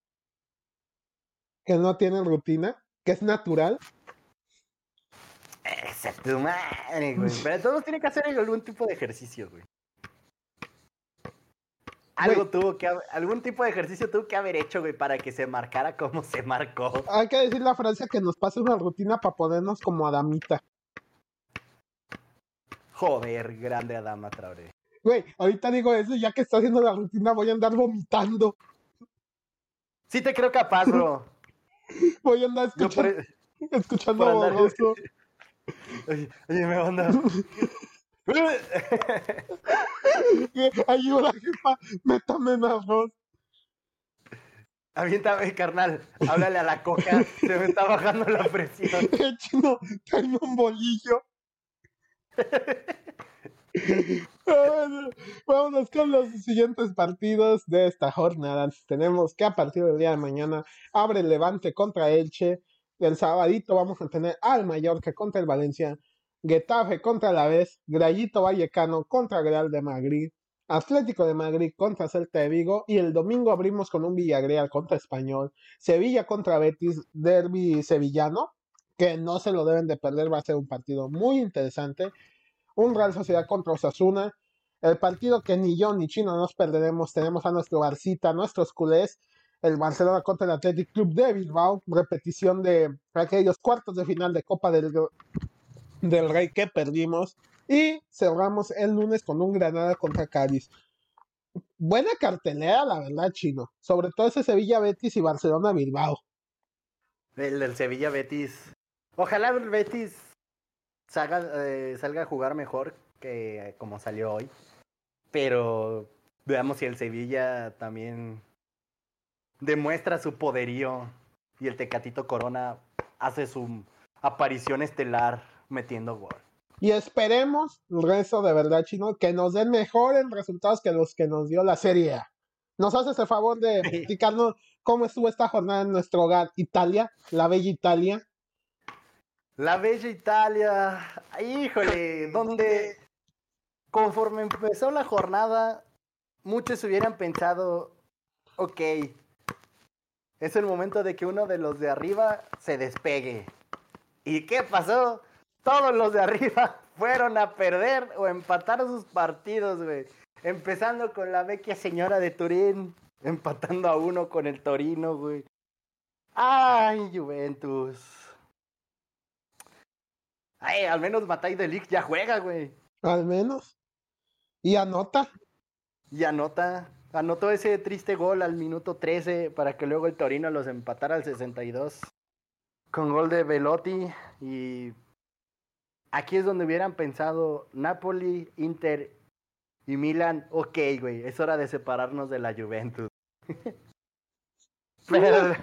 Que no tiene rutina. Que es natural. Esa tu madre, güey. Pero todos tienen que hacer algún tipo de ejercicio, güey. Algo tuvo que algún tipo de ejercicio tuvo que haber hecho, güey, para que se marcara como se marcó. Hay que decirle a Francia que nos pase una rutina para ponernos como Adamita. Joder, grande Adama Traoré. Güey, ahorita digo eso, ya que está haciendo la rutina voy a andar vomitando. Sí te creo capaz, bro. Voy a andar por, escuchando, escuchando por andar- borroso. Oye, oye, me onda. Ayuda, jefa, métame en arroz. Aviéntame, carnal. Háblale a la coca. Se me está bajando la presión. Eh, chino, tráeme un bolillo. Vámonos con los siguientes partidos de esta jornada. Tenemos que a partir del día de mañana abre el Levante contra Elche. El sabadito vamos a tener al Mallorca contra el Valencia. Getafe contra la Vez. Grayito Vallecano contra Real de Madrid. Atlético de Madrid contra Celta de Vigo. Y el domingo abrimos con un Villarreal contra Español. Sevilla contra Betis. Derby sevillano. Que no se lo deben de perder. Va a ser un partido muy interesante. Un Real Sociedad contra Osasuna. El partido que ni yo ni Chino nos perderemos. Tenemos a nuestro Barcita, nuestros culés. El Barcelona contra el Athletic Club de Bilbao. Repetición de aquellos cuartos de final de Copa del, del Rey que perdimos. Y cerramos el lunes con un Granada contra Cádiz. Buena cartelera, la verdad, Chino. Sobre todo ese Sevilla Betis y Barcelona Bilbao. El del Sevilla Betis. Ojalá el Betis salga, eh, salga a jugar mejor que como salió hoy. Pero veamos si el Sevilla también demuestra su poderío y el Tecatito Corona hace su aparición estelar metiendo gol. Y esperemos, rezo de verdad, chino, que nos den mejores resultados que los que nos dio la Serie A. ¿Nos haces el favor de explicarnos cómo estuvo esta jornada en nuestro hogar, Italia, la bella Italia? La bella Italia, híjole, donde conforme empezó la jornada, muchos hubieran pensado, ok, es el momento de que uno de los de arriba se despegue. ¿Y qué pasó? Todos los de arriba fueron a perder o empatar sus partidos, güey. Empezando con la vecchia señora de Turín, empatando a uno con el Torino, güey. Ay, Juventus. Ay, al menos Matay de Ligt ya juega, güey. Al menos. Y anota. Y anota. Anotó ese triste gol al minuto 13 para que luego el Torino los empatara al 62. Con gol de Velotti. Y aquí es donde hubieran pensado Napoli, Inter y Milan. Ok, güey, es hora de separarnos de la Juventus. Pero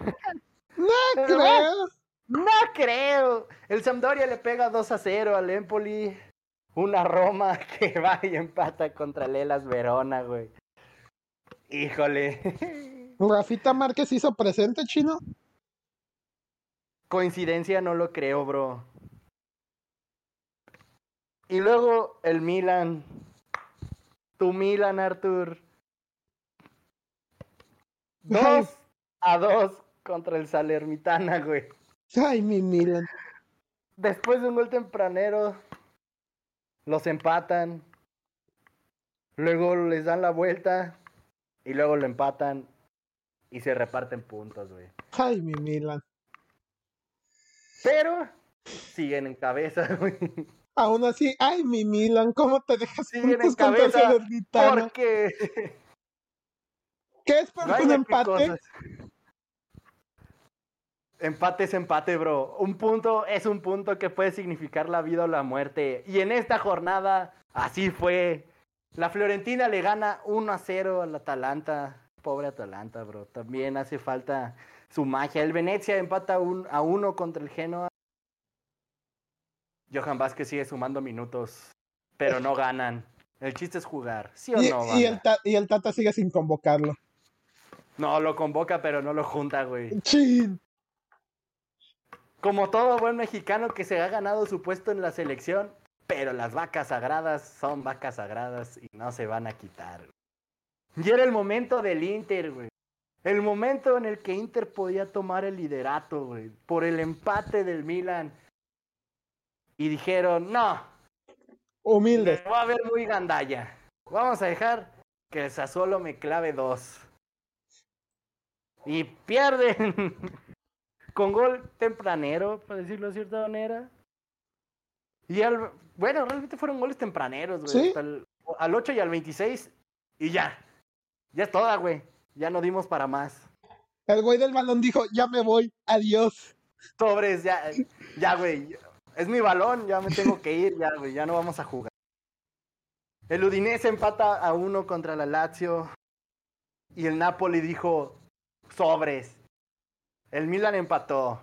No Pero creo. No creo. El Sampdoria le pega 2 a 0 al Empoli. Una Roma que va y empata contra el Elas Verona, güey. Híjole. Rafita Márquez hizo presente, chino. Coincidencia no lo creo, bro. Y luego el Milan. Tu Milan, Arthur. 2 a 2 contra el Salernitana, güey. Ay, mi Milan. Después de un gol tempranero, los empatan. Luego les dan la vuelta. Y luego lo empatan. Y se reparten puntos, güey. Ay, mi Milan. Pero siguen en cabeza, güey. Aún así, ay, mi Milan, ¿cómo te dejas Siguen en cabeza? Porque ¿Qué es por Vaya un empate? cosas. Empate es empate, bro. Un punto es un punto que puede significar la vida o la muerte. Y en esta jornada, así fue. La Fiorentina le gana 1 a 0 al Atalanta. Pobre Atalanta, bro. También hace falta su magia. El Venecia empata un, a 1 contra el Genoa. Johan Vázquez sigue sumando minutos, pero no ganan. El chiste es jugar, ¿sí o Y, no? y el y el Tata sigue sin convocarlo. No, lo convoca, pero no lo junta, güey. Chin. Como todo buen mexicano que se ha ganado su puesto en la selección, pero las vacas sagradas son vacas sagradas y no se van a quitar. Y era el momento del Inter, güey. El momento en el que Inter podía tomar el liderato, güey, por el empate del Milan. Y dijeron, no, Humilde. va a ver muy gandalla. Vamos a dejar que el Sassuolo me clave dos. Y pierden con gol tempranero, para decirlo de cierta manera. Y al, bueno, realmente fueron goles tempraneros, güey. ¿Sí? hasta el- al 8 y al 26. Y ya. Ya es toda, güey. Ya no dimos para más. El güey del balón dijo, ya me voy, adiós. Sobres, ya, ya, güey. Es mi balón, ya me tengo que ir, ya, güey. Ya no vamos a jugar. El Udinese empata a uno contra la Lazio. Y el Napoli dijo, sobres. El Milan empató.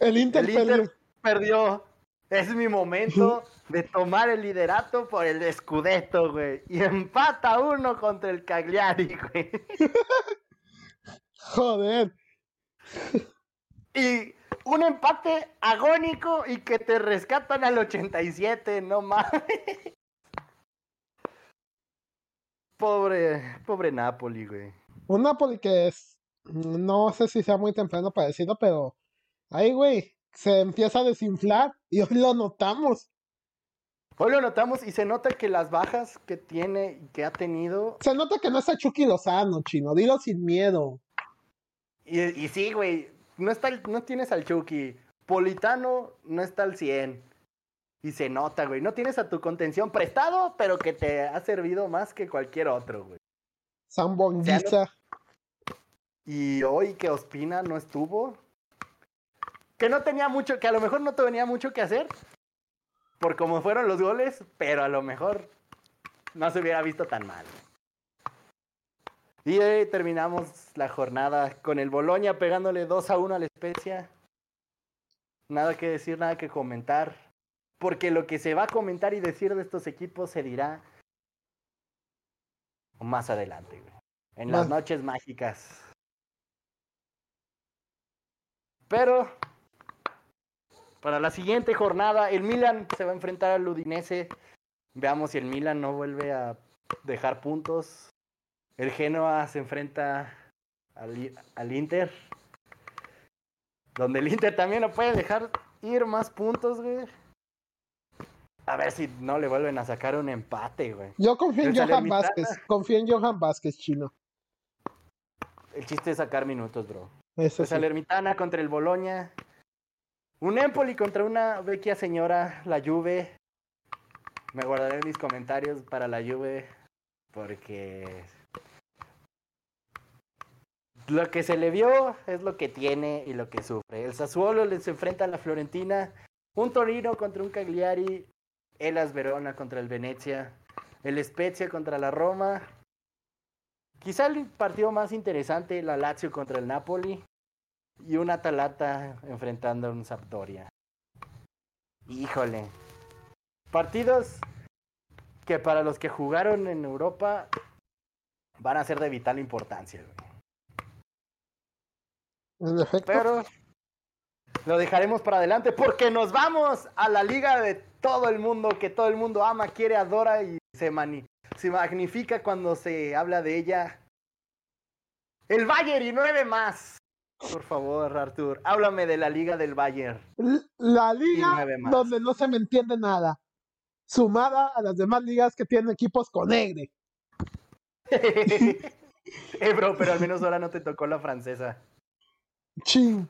El Inter, El Inter perdió. perdió. Es mi momento de tomar el liderato por el Scudetto, güey. Y empata uno contra el Cagliari, güey. Joder. Y un empate agónico y que te rescatan al 87, no mames. Pobre, pobre Napoli, güey. Un Napoli que es, no sé si sea muy temprano para decirlo, pero ahí, güey, se empieza a desinflar y hoy lo notamos. Hoy lo notamos y se nota que las bajas que tiene y que ha tenido. Se nota que no está Chucky Lozano, chino, dilo sin miedo. Y, y sí, güey. No, está, no tienes al Chucky. Politano no está al 100. Y se nota, güey. No tienes a tu contención prestado, pero que te ha servido más que cualquier otro, güey. Zambonguiza. Y hoy que Ospina no estuvo. Que no tenía mucho, que a lo mejor no tenía mucho que hacer. Por cómo fueron los goles, pero a lo mejor no se hubiera visto tan mal. Y eh, terminamos la jornada con el Boloña pegándole 2 a 1 a la Especia. Nada que decir, nada que comentar. Porque lo que se va a comentar y decir de estos equipos se dirá más adelante, güey. En las noches mágicas. Pero para la siguiente jornada, el Milan se va a enfrentar al Udinese. Veamos si el Milan no vuelve a dejar puntos. El Genoa se enfrenta al, al Inter. Donde el Inter también no puede dejar ir más puntos, güey. A ver si no le vuelven a sacar un empate, güey. Yo confío en Johan. Vázquez. Confío en Johan Vázquez, chino. El chiste es sacar minutos, bro. Eso Pues sí. Salernitana contra el Boloña. Un Empoli contra una vecchia señora, la Juve. Me guardaré mis comentarios para la Juve porque lo que se le vio es lo que tiene y lo que sufre. El Sassuolo les enfrenta a la Florentina, un Torino contra un Cagliari, Elas Verona contra el Venezia, el Spezia contra la Roma. Quizá el partido más interesante, la Lazio contra el Napoli y un Atalanta enfrentando a un Sampdoria. Híjole. Partidos que para los que jugaron en Europa van a ser de vital importancia. güey. En efecto. Pero lo dejaremos para adelante porque nos vamos a la liga de todo el mundo, que todo el mundo ama, quiere, adora y se, mani- se magnifica cuando se habla de ella. El Bayern y nueve más. Por favor, Artur, háblame de la liga del Bayern. La liga donde no se me entiende nada. Sumada a las demás ligas que tienen equipos con negre. eh, bro, pero al menos ahora no te tocó la francesa. Chin.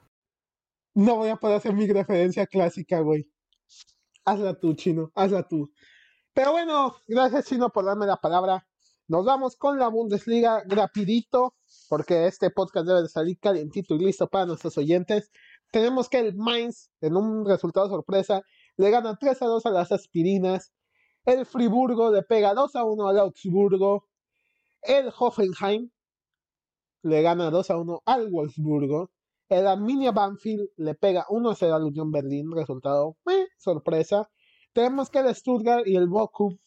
No voy a poder hacer mi referencia clásica, güey. Hazla tú, chino. Hazla tú. Pero bueno, gracias, chino, por darme la palabra. Nos vamos con la Bundesliga rapidito, porque este podcast debe de salir calientito y listo para nuestros oyentes. Tenemos que el Mainz, en un resultado sorpresa, le gana 3 a 2 a las aspirinas. El Friburgo le pega 2 a 1 al Augsburgo. El Hoffenheim le gana 2 a 1 al Wolfsburgo. El Arminia Banfield le pega 1 a 0 al Unión Berlín. Resultado, eh, sorpresa. Tenemos que el Stuttgart y el Bochum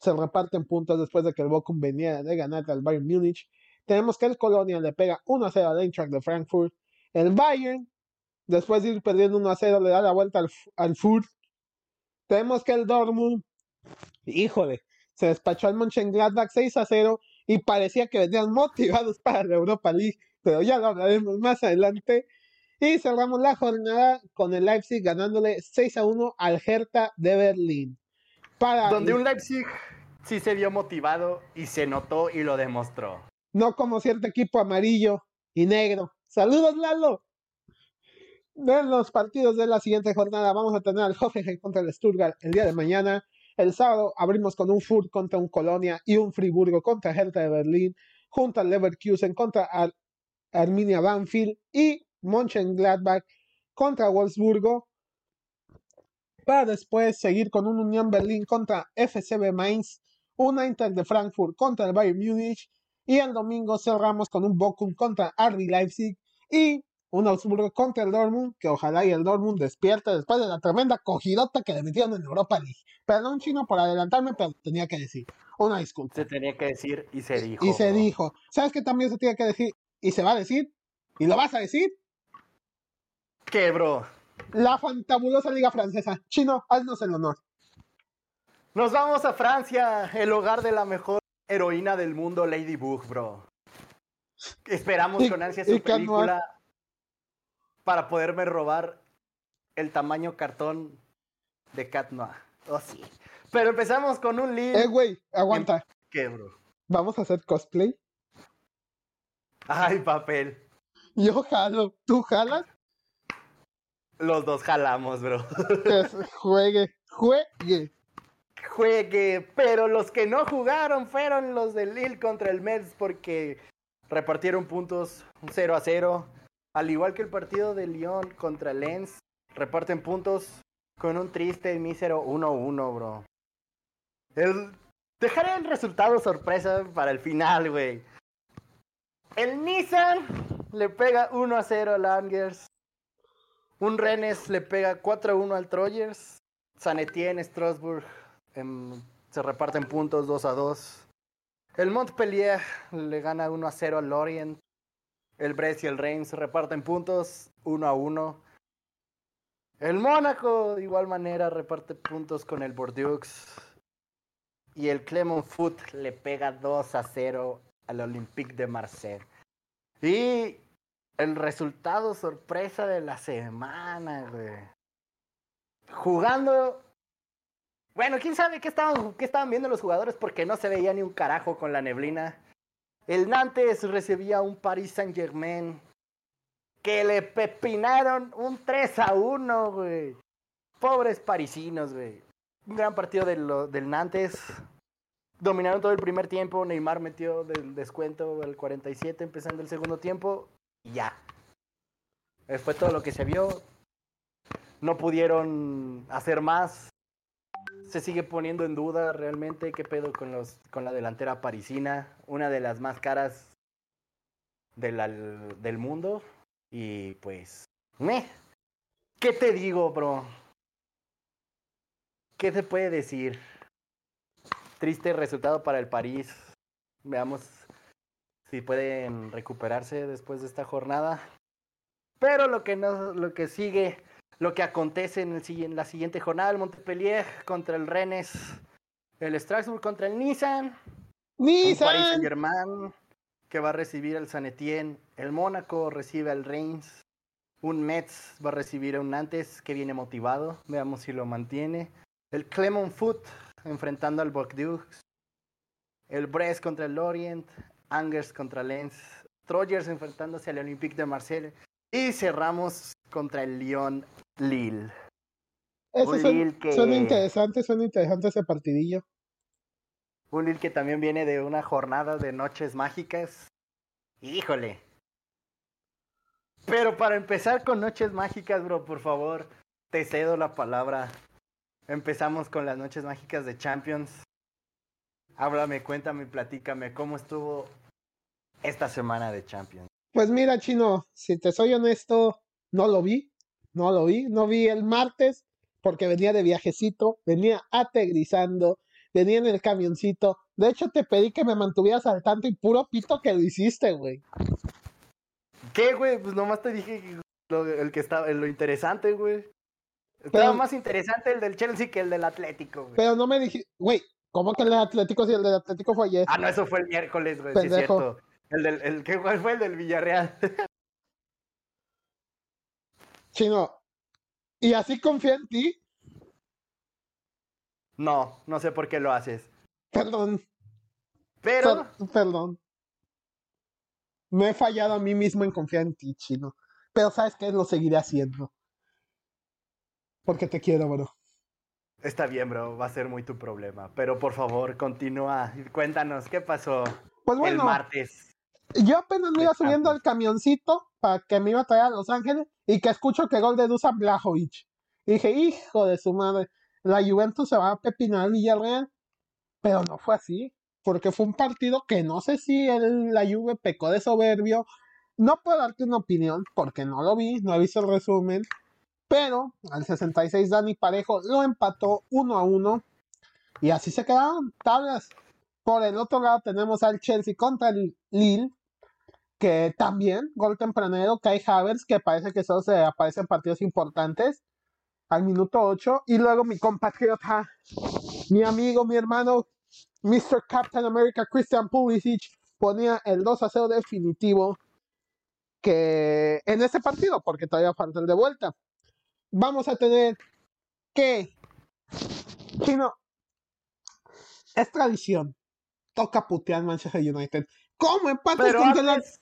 se reparten puntos después de que el Bochum venía de ganar al Bayern Múnich. Tenemos que el Colonia le pega 1 a 0 al Eintracht de Frankfurt. El Bayern después de ir perdiendo 1 a 0, le da la vuelta al, al Furt. Tenemos que el Dortmund, híjole, se despachó al Mönchengladbach 6 a 0 y parecía que venían motivados para la Europa League, pero ya lo hablaremos más adelante. Y cerramos la jornada con el Leipzig ganándole 6 a 1 al Hertha de Berlín. Para Donde un Leipzig sí se vio motivado y se notó y lo demostró. No como cierto equipo amarillo y negro. Saludos, Lalo. De los partidos de la siguiente jornada vamos a tener al Hoffenheim contra el Stuttgart el día de mañana. El sábado abrimos con un Furt contra un Colonia y un Friburgo contra Hertha de Berlín, junto al Leverkusen contra Arminia Banfield y Mönchengladbach contra Wolfsburgo, para después seguir con un Unión Berlín contra FCB Mainz, una Inter de Frankfurt contra el Bayern Múnich y el domingo cerramos con un Bochum contra RB Leipzig y un Augsburgo contra el Dortmund, que ojalá y el Dortmund despierte después de la tremenda cogidota que le metieron en Europa League. Perdón, chino, por adelantarme, pero tenía que decir. Una disculpa. Se tenía que decir y se dijo. Y se dijo. ¿Sabes qué también se tiene que decir? Y se va a decir. ¿Y lo vas a decir? ¿Qué, bro? La fantabulosa Liga Francesa. Chino, haznos el honor. Nos vamos a Francia, el hogar de la mejor heroína del mundo, Lady Bug, bro. Esperamos con ansia su película para poderme robar el tamaño cartón de Cat Noir. Oh, sí. Pero empezamos con un link. Eh, güey, aguanta. ¿Qué, bro? ¿Vamos a hacer cosplay? Ay, papel. Yo jalo. ¿Tú jalas? Los dos jalamos, bro. juegue, juegue. Juegue, pero los que no jugaron fueron los del Lille contra el Mets porque repartieron puntos 0 a 0. Al igual que el partido de Lyon contra Lens, reparten puntos con un triste y mísero 1-1, bro. El... Dejaré el resultado sorpresa para el final, güey. El Nissan le pega 1 a 0 al Angers. Un Rennes le pega 4 a 1 al Troyers. San Etienne, Strasbourg em, se reparten puntos 2 a 2. El Montpellier le gana 1 a 0 al Lorient. El Brest y el Reims se reparten puntos 1 a 1. El Mónaco de igual manera reparte puntos con el Bordeaux. Y el Clermont Foot le pega 2 a 0 al Olympique de Marseille. Y el resultado sorpresa de la semana, güey. Jugando. Bueno, quién sabe qué estaban, qué estaban viendo los jugadores porque no se veía ni un carajo con la neblina. El Nantes recibía un Paris Saint Germain que le pepinaron un 3 a 1, güey. Pobres parisinos, güey. Un gran partido del Nantes. Dominaron todo el primer tiempo. Neymar metió del descuento al 47 empezando el segundo tiempo. Y ya. Fue todo lo que se vio. No pudieron hacer más. Se sigue poniendo en duda realmente qué pedo con, los, con la delantera parisina. Una de las más caras del mundo. Y pues, ¿me? ¿Qué te digo, bro? ¿Qué se puede decir? Triste resultado para el París. Veamos si pueden recuperarse después de esta jornada. Pero lo que no, lo que sigue, lo que acontece en, el, en la siguiente jornada, el Montpellier contra el Rennes, el Strasbourg contra el Nissan, Nissan, Paris Saint Germain, que va a recibir al San Etienne. El Mónaco recibe al Reims. Un Metz va a recibir a un Nantes que viene motivado. Veamos si lo mantiene. El Clermont Foot enfrentando al Bordeaux. El Brest contra el Lorient. Angers contra Lens. Troyers enfrentándose al Olympique de Marseille. Y cerramos contra el Lyon Lille. Esos son, que... son interesantes, son interesantes ese partidillo. Un Lille que también viene de una jornada de noches mágicas. Híjole. Pero para empezar con noches mágicas, bro, por favor, te cedo la palabra. Empezamos con las noches mágicas de Champions. Háblame, cuéntame, platícame, ¿cómo estuvo esta semana de Champions? Pues mira, Chino, si te soy honesto, no lo vi, no lo vi, no vi el martes porque venía de viajecito, venía ategrizando, venía en el camioncito. De hecho, te pedí que me mantuvieras al tanto y puro pito que lo hiciste, güey. ¿Qué, güey? Pues nomás te dije lo, el que estaba, lo interesante, güey. Estaba más interesante el del Chelsea que el del Atlético, güey. Pero no me dijiste, güey, ¿cómo que el del Atlético si el del Atlético fue ayer? Ah, no, eso fue el miércoles, güey, sí es cierto. El del, el, ¿qué, ¿Cuál fue el del Villarreal? Chino, ¿y así confía en ti? No, no sé por qué lo haces. Perdón. Pero. perdón. Me he fallado a mí mismo en confiar en ti, chino. Pero sabes que lo seguiré haciendo. Porque te quiero, bro. Está bien, bro. Va a ser muy tu problema. Pero por favor, continúa. Cuéntanos, ¿qué pasó pues bueno, el martes? Yo apenas me iba subiendo al camioncito para que me iba a traer a Los Ángeles y que escucho que gol de Dusan Blajovic. Y dije, hijo de su madre, la Juventus se va a pepinar al Villarreal. Pero no fue así, porque fue un partido que no sé si el, la Juve pecó de soberbio. No puedo darte una opinión porque no lo vi, no he visto el resumen. Pero al 66 Dani Parejo lo empató 1 a 1 y así se quedaron tablas. Por el otro lado tenemos al Chelsea contra el Lille, que también, gol tempranero, Kai Havers, que parece que solo se aparece en partidos importantes, al minuto 8. Y luego mi compatriota, mi amigo, mi hermano, Mr. Captain America, Christian Pulisic, ponía el 2 a 0 definitivo que en ese partido, porque todavía falta el de vuelta. Vamos a tener que, Chino, es tradición, toca putear Manchester United. ¿Cómo empates Pero contra antes,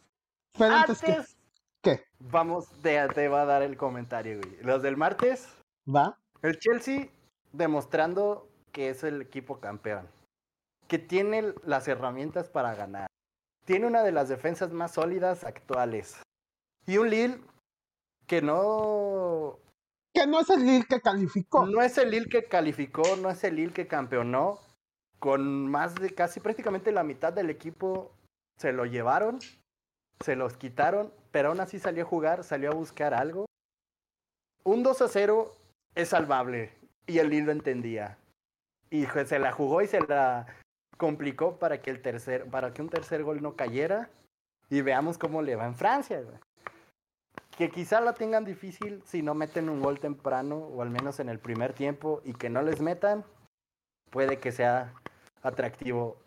Pero antes, ¿qué? antes, ¿Qué? vamos, te, te va a dar el comentario, güey. Los del martes, ¿Va? el Chelsea demostrando que es el equipo campeón. Que tiene las herramientas para ganar. Tiene una de las defensas más sólidas actuales. Y un Lille que no Que no es el Lille que calificó. No es el Lille que calificó, no es el Lille que campeonó. Con más de casi prácticamente la mitad del equipo se lo llevaron, se los quitaron, pero aún así salió a jugar, salió a buscar algo. Un 2 a 0 es salvable y el Lille entendía. Y se la jugó y se la complicó para que el tercer, para que un tercer gol no cayera. Y veamos cómo le va en Francia. Que quizá la tengan difícil si no meten un gol temprano, o al menos en el primer tiempo, y que no les metan, puede que sea atractivo.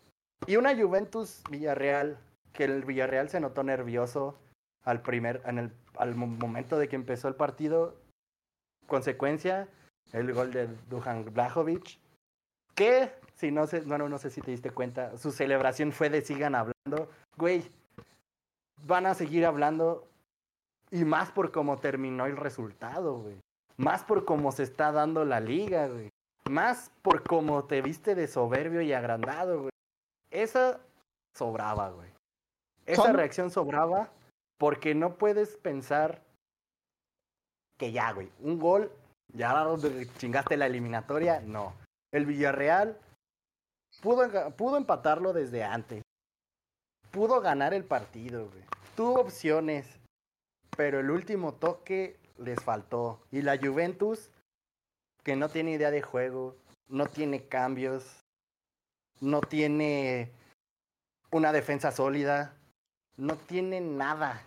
Y una Juventus Villarreal, que el Villarreal se notó nervioso al primer, en el, al mo- momento de que empezó el partido. Consecuencia, el gol de Dujan Blajovic, que si no sé, bueno, no sé si te diste cuenta, su celebración fue de sigan hablando. Güey, van a seguir hablando y más por cómo terminó el resultado, güey. Más por cómo se está dando la liga, güey. Más por cómo te viste de soberbio y agrandado, güey. Esa sobraba, güey. Esa reacción sobraba porque no puedes pensar que ya, güey, un gol, ya chingaste la eliminatoria, no. El Villarreal pudo, pudo empatarlo desde antes. Pudo ganar el partido, güey. Tuvo opciones, pero el último toque les faltó. Y la Juventus, que no tiene idea de juego, no tiene cambios, no tiene una defensa sólida, no tiene nada.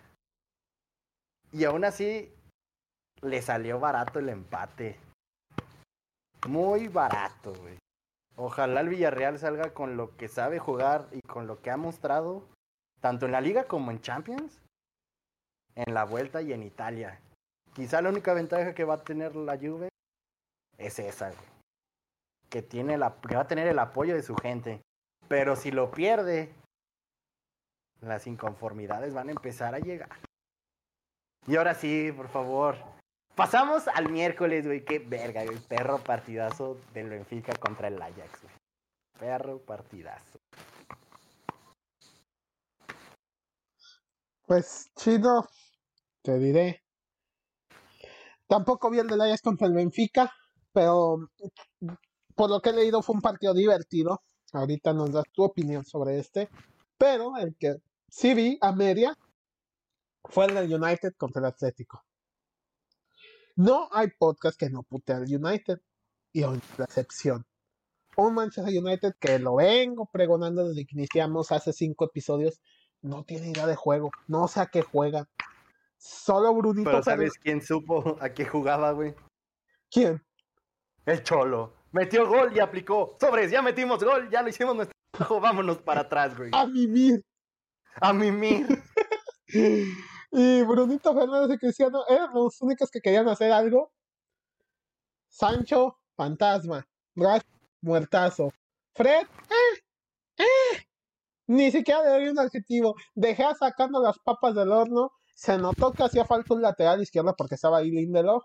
Y aún así, le salió barato el empate. Muy barato, güey. Ojalá el Villarreal salga con lo que sabe jugar y con lo que ha mostrado, tanto en la liga como en Champions, en la vuelta y en Italia. Quizá la única ventaja que va a tener la Juve es esa, güey. Que, tiene la, que va a tener el apoyo de su gente. Pero si lo pierde, las inconformidades van a empezar a llegar. Y ahora sí, por favor. Pasamos al miércoles, güey. Qué verga, güey. Perro partidazo del Benfica contra el Ajax, güey. Perro partidazo. Pues chido, te diré. Tampoco vi el del Ajax contra el Benfica, pero por lo que he leído fue un partido divertido. Ahorita nos das tu opinión sobre este. Pero el que sí vi a media fue el del United contra el Atlético. No hay podcast que no pute al United. Y hoy la excepción. Un Manchester United que lo vengo pregonando desde que iniciamos hace cinco episodios no tiene idea de juego, no sé a qué juega. Solo Brunito Pero ¿sabes quién supo a qué jugaba, güey? ¿Quién? El Cholo. Metió gol y aplicó. Sobres, ya metimos gol, ya lo hicimos nuestro vámonos para atrás, güey. A mimir. A mimir. y Brunito Fernández y Cristiano eran los únicos que querían hacer algo. Sancho, fantasma. Rash, muertazo. Fred, eh, eh. Ni siquiera le doy un adjetivo. Dejé sacando las papas del horno. Se notó que hacía falta un lateral izquierdo porque estaba ahí Lindelof.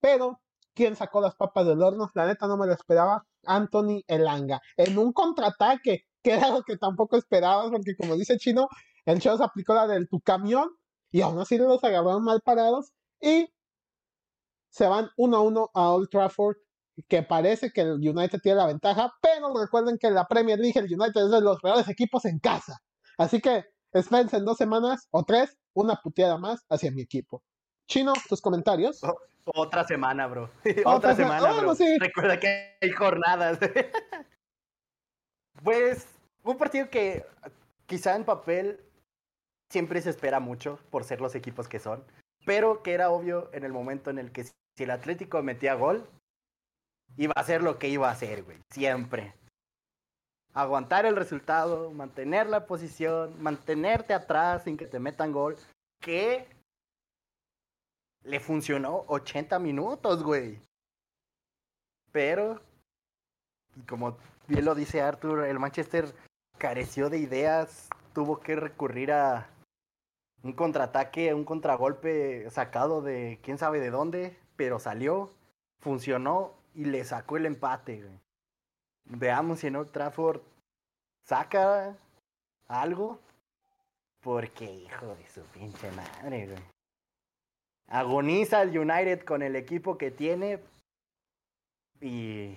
Pero, ¿quién sacó las papas del horno? La neta no me lo esperaba. Anthony Elanga. En un contraataque, que era lo que tampoco esperabas, porque como dice Chino, el se aplicó la del tu camión y aún así los agarraron mal parados y se van uno a uno a Old Trafford que parece que el United tiene la ventaja, pero recuerden que la Premier League el United es de los peores equipos en casa. Así que espérense en dos semanas o tres, una puteada más hacia mi equipo. Chino, tus comentarios. otra semana, bro. Otra, semana, bro. Recuerda que hay jornadas. pues, un partido que quizá en papel siempre se espera mucho por ser los equipos que son, pero que era obvio en el momento en el que si el Atlético metía gol, iba a hacer lo que iba a hacer, güey. Siempre. Aguantar el resultado, mantener la posición, mantenerte atrás sin que te metan gol. Que le funcionó 80 minutos, güey. Pero, como bien lo dice Arthur, el Manchester careció de ideas, tuvo que recurrir a un contraataque, un contragolpe sacado de quién sabe de dónde, pero salió, funcionó y le sacó el empate, güey. Veamos si Old Trafford saca algo. Porque, hijo de su pinche madre, güey. Agoniza el United con el equipo que tiene. Y.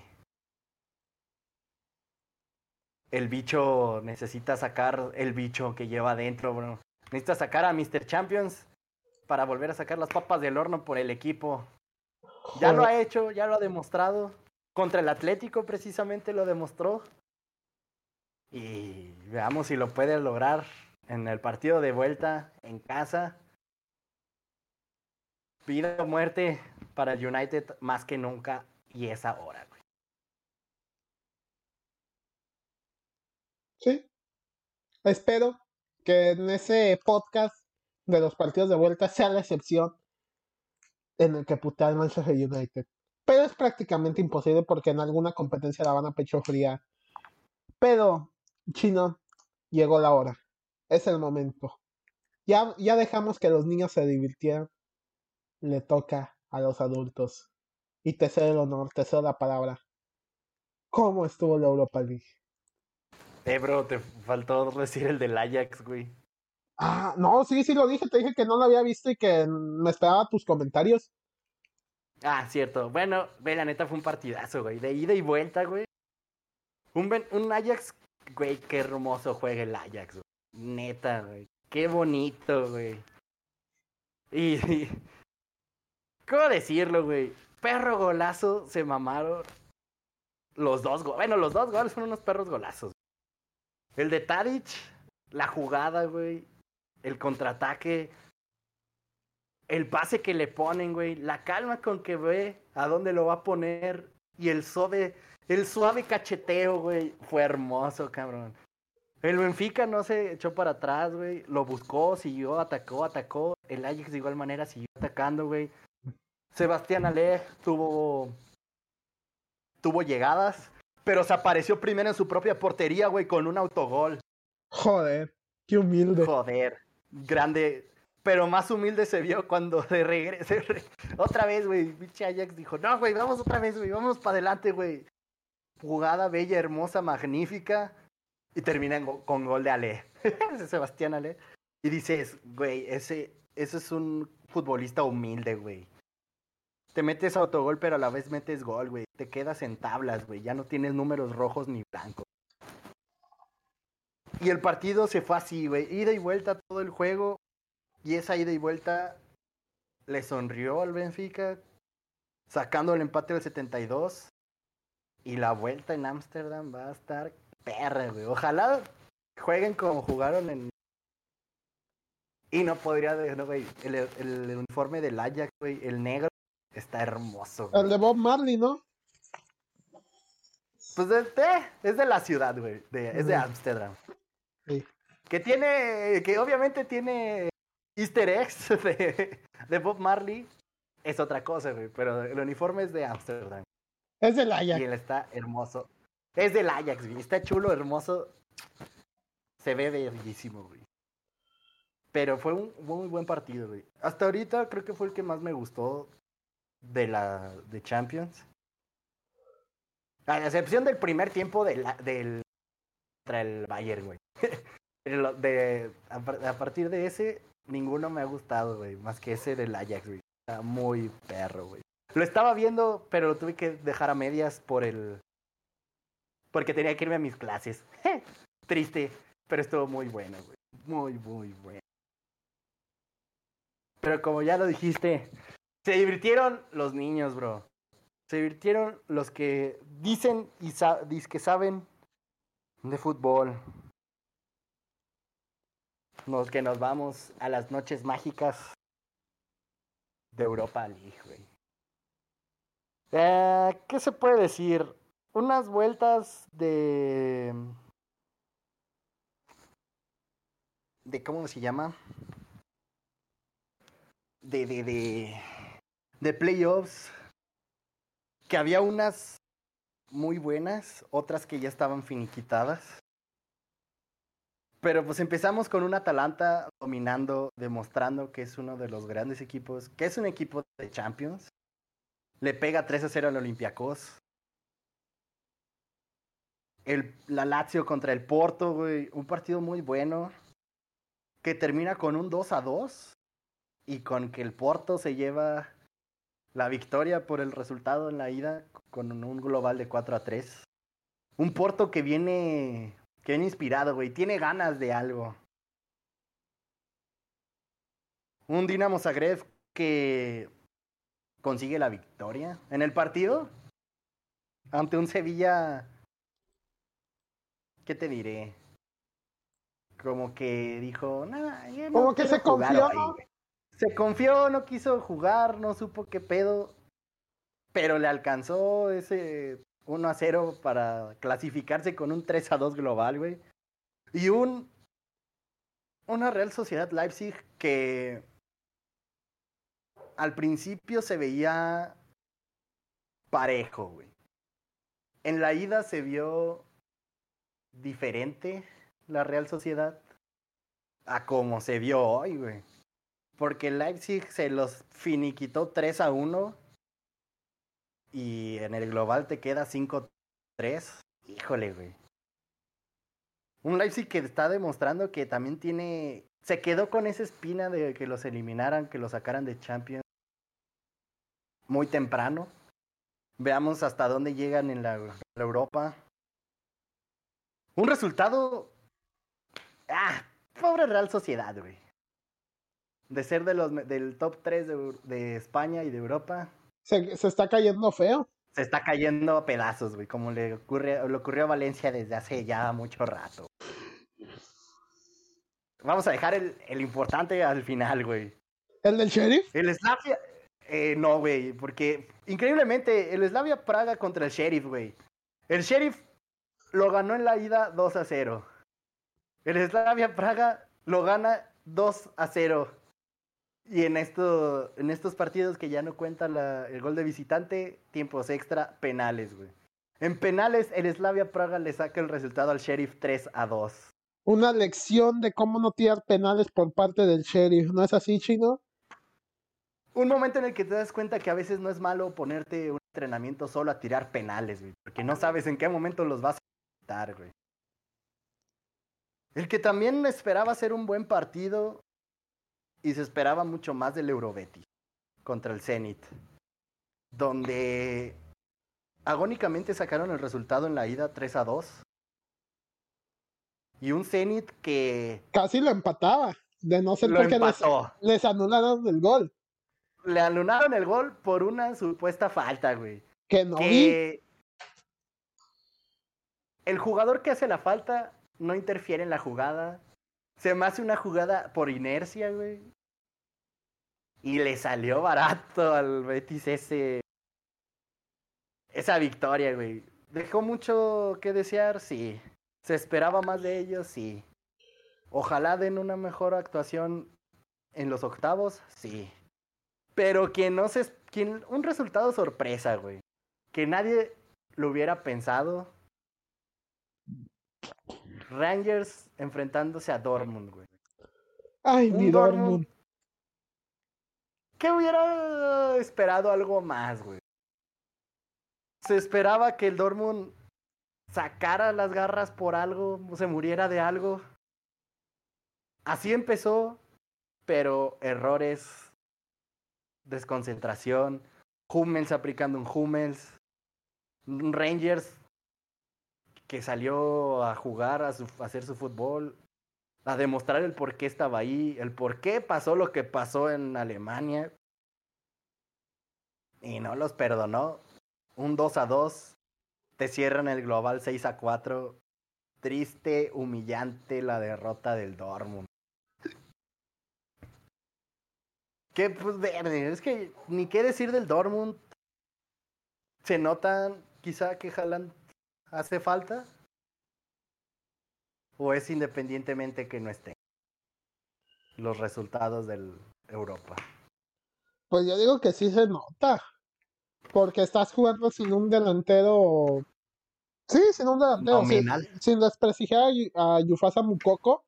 El bicho necesita sacar el bicho que lleva adentro, bro. Necesita sacar a Mr. Champions para volver a sacar las papas del horno por el equipo. Ya lo ha hecho, ya lo ha demostrado. Contra el Atlético precisamente lo demostró. Y veamos si lo puede lograr en el partido de vuelta en casa. Vida muerte para el United más que nunca y es ahora, güey. Sí. Espero que en ese podcast de los partidos de vuelta sea la excepción en el que putea al Manchester United. Pero es prácticamente imposible porque en alguna competencia la van a pecho fría. Pero, chino, llegó la hora. Es el momento. Ya, ya dejamos que los niños se divirtieran. Le toca a los adultos. Y te cedo el honor, te cedo la palabra. ¿Cómo estuvo la Europa League? Eh, bro, te faltó decir el del Ajax, güey. Ah, no, sí, sí lo dije, te dije que no lo había visto y que me esperaba tus comentarios. Ah, cierto. Bueno, ve, la neta fue un partidazo, güey. De ida y vuelta, güey. Un, un Ajax, güey, qué hermoso juega el Ajax, güey. Neta, güey. Qué bonito, güey. Y, y, ¿Cómo decirlo, güey? Perro golazo, se mamaron. Los dos goles. Bueno, los dos goles fueron unos perros golazos. El de Tadic, la jugada, güey el contraataque, el pase que le ponen, güey, la calma con que ve a dónde lo va a poner y el suave, el suave cacheteo, güey, fue hermoso, cabrón. El Benfica no se echó para atrás, güey, lo buscó, siguió, atacó, atacó. El Ajax de igual manera siguió atacando, güey. Sebastián Ale tuvo tuvo llegadas, pero se apareció primero en su propia portería, güey, con un autogol. Joder, qué humilde. Joder grande, pero más humilde se vio cuando de regreso. Otra vez, güey. Pinche Ajax dijo: No, güey, vamos otra vez, güey. Vamos para adelante, güey. Jugada bella, hermosa, magnífica. Y termina con gol de Ale. Sebastián Ale. Y dices, güey, ese, ese es un futbolista humilde, güey. Te metes autogol, pero a la vez metes gol, güey. Te quedas en tablas, güey. Ya no tienes números rojos ni blancos. Y el partido se fue así, güey. Ida y vuelta todo el juego. Y esa ida y vuelta le sonrió al Benfica, sacando el empate del 72. Y la vuelta en Ámsterdam va a estar perra, güey. Ojalá jueguen como jugaron en, Y no podría, no, güey, el, el, uniforme del Ajax, güey, el negro, está hermoso. El de Bob Marley, ¿no? Pues de, es de la ciudad, güey, es de Ámsterdam. Sí. Que tiene, que obviamente tiene easter eggs de, de Bob Marley, es otra cosa, güey, pero el uniforme es de Ámsterdam. Es del Ajax. Y él está hermoso. Es del Ajax, güey. Está chulo, hermoso. Se ve bellísimo, güey. Pero fue un muy buen partido, güey. Hasta ahorita creo que fue el que más me gustó de la de Champions. A excepción del primer tiempo de la, del contra el Bayern, güey. de, a, partir de ese, ninguno me ha gustado, güey. Más que ese del Ajax, güey. Está muy perro, güey. Lo estaba viendo, pero lo tuve que dejar a medias por el. Porque tenía que irme a mis clases. Triste, pero estuvo muy bueno, güey. Muy, muy bueno. Pero como ya lo dijiste, se divirtieron los niños, bro. Se divirtieron los que dicen y que saben de fútbol. Los que nos vamos a las noches mágicas de Europa League. Eh, ¿Qué se puede decir? Unas vueltas de... de ¿Cómo se llama? De, de, de, de playoffs. Que había unas muy buenas, otras que ya estaban finiquitadas. Pero pues empezamos con un Atalanta dominando, demostrando que es uno de los grandes equipos, que es un equipo de Champions. Le pega 3 a 0 al Olympiacos. El, la Lazio contra el Porto, güey. Un partido muy bueno. Que termina con un 2 a 2. Y con que el Porto se lleva la victoria por el resultado en la ida. Con un global de 4 a 3. Un Porto que viene. Que viene inspirado, güey. Tiene ganas de algo. Un Dinamo Zagreb que consigue la victoria en el partido ante un Sevilla. ¿Qué te diré? Como que dijo, nada, no como que se confió. Se confió, no quiso jugar, no supo qué pedo. Pero le alcanzó ese 1 a 0 para clasificarse con un 3 a 2 global, güey. Y un. Una Real Sociedad Leipzig que al principio se veía parejo, güey. En la ida se vio diferente la Real Sociedad a como se vio hoy, güey. Porque Leipzig se los finiquitó 3 a 1 y en el global te queda 5-3. Híjole, güey. Un Leipzig que está demostrando que también tiene. Se quedó con esa espina de que los eliminaran, que los sacaran de Champions muy temprano. Veamos hasta dónde llegan en la, Europa. Un resultado. Ah, pobre Real Sociedad, güey. De ser de los, del top 3 de, España y de Europa. Se, se, está cayendo feo. Se está cayendo a pedazos, güey, como le, ocurre, le ocurrió a Valencia desde hace ya mucho rato. Vamos a dejar el, el importante al final, güey. ¿El del sheriff? El Slavia, eh, no, güey, porque increíblemente el Slavia Praga contra el Sheriff, güey. El Sheriff lo ganó en la ida 2 a 0. El Slavia Praga lo gana 2 a 0. Y en, esto, en estos partidos que ya no cuenta el gol de visitante, tiempos extra, penales, güey. En penales, el Slavia Praga le saca el resultado al Sheriff 3 a 2. Una lección de cómo no tirar penales por parte del Sheriff, ¿no es así, Chino? un momento en el que te das cuenta que a veces no es malo ponerte un entrenamiento solo a tirar penales, güey, porque no sabes en qué momento los vas a quitar, güey. El que también esperaba ser un buen partido y se esperaba mucho más del Eurobetis contra el Zenit, donde agónicamente sacaron el resultado en la ida 3 a 2. Y un Zenit que casi lo empataba, de no ser porque les, les anularon el gol le alunaron el gol por una supuesta falta, güey. Que no vi. El jugador que hace la falta no interfiere en la jugada. Se me hace una jugada por inercia, güey. Y le salió barato al Betis ese. Esa victoria, güey. Dejó mucho que desear, sí. Se esperaba más de ellos, sí. Ojalá den una mejor actuación en los octavos, sí. Pero que no se. Quien, un resultado sorpresa, güey. Que nadie lo hubiera pensado. Rangers enfrentándose a Dortmund, güey. Ay, mi Dortmund. Dortmund. ¿Qué hubiera esperado algo más, güey? Se esperaba que el Dortmund sacara las garras por algo, o se muriera de algo. Así empezó, pero errores, desconcentración, Hummels aplicando un Hummels, Rangers que salió a jugar, a, hacer su fútbol, a demostrar el por qué estaba ahí, el por qué pasó lo que pasó en Alemania. Y no los perdonó. Un 2 a 2. Te cierran el global 6 a 4. Triste, humillante la derrota del Dortmund. Que pues verde, es que ni qué decir del Dortmund. Se notan quizá que Haaland hace falta. ¿O es independientemente que no esté? Los resultados del Europa. Pues yo digo que sí se nota. Porque estás jugando sin un delantero. Sí, sin un delantero. Sin, sin desprestigiar a Yufasa Mukoko.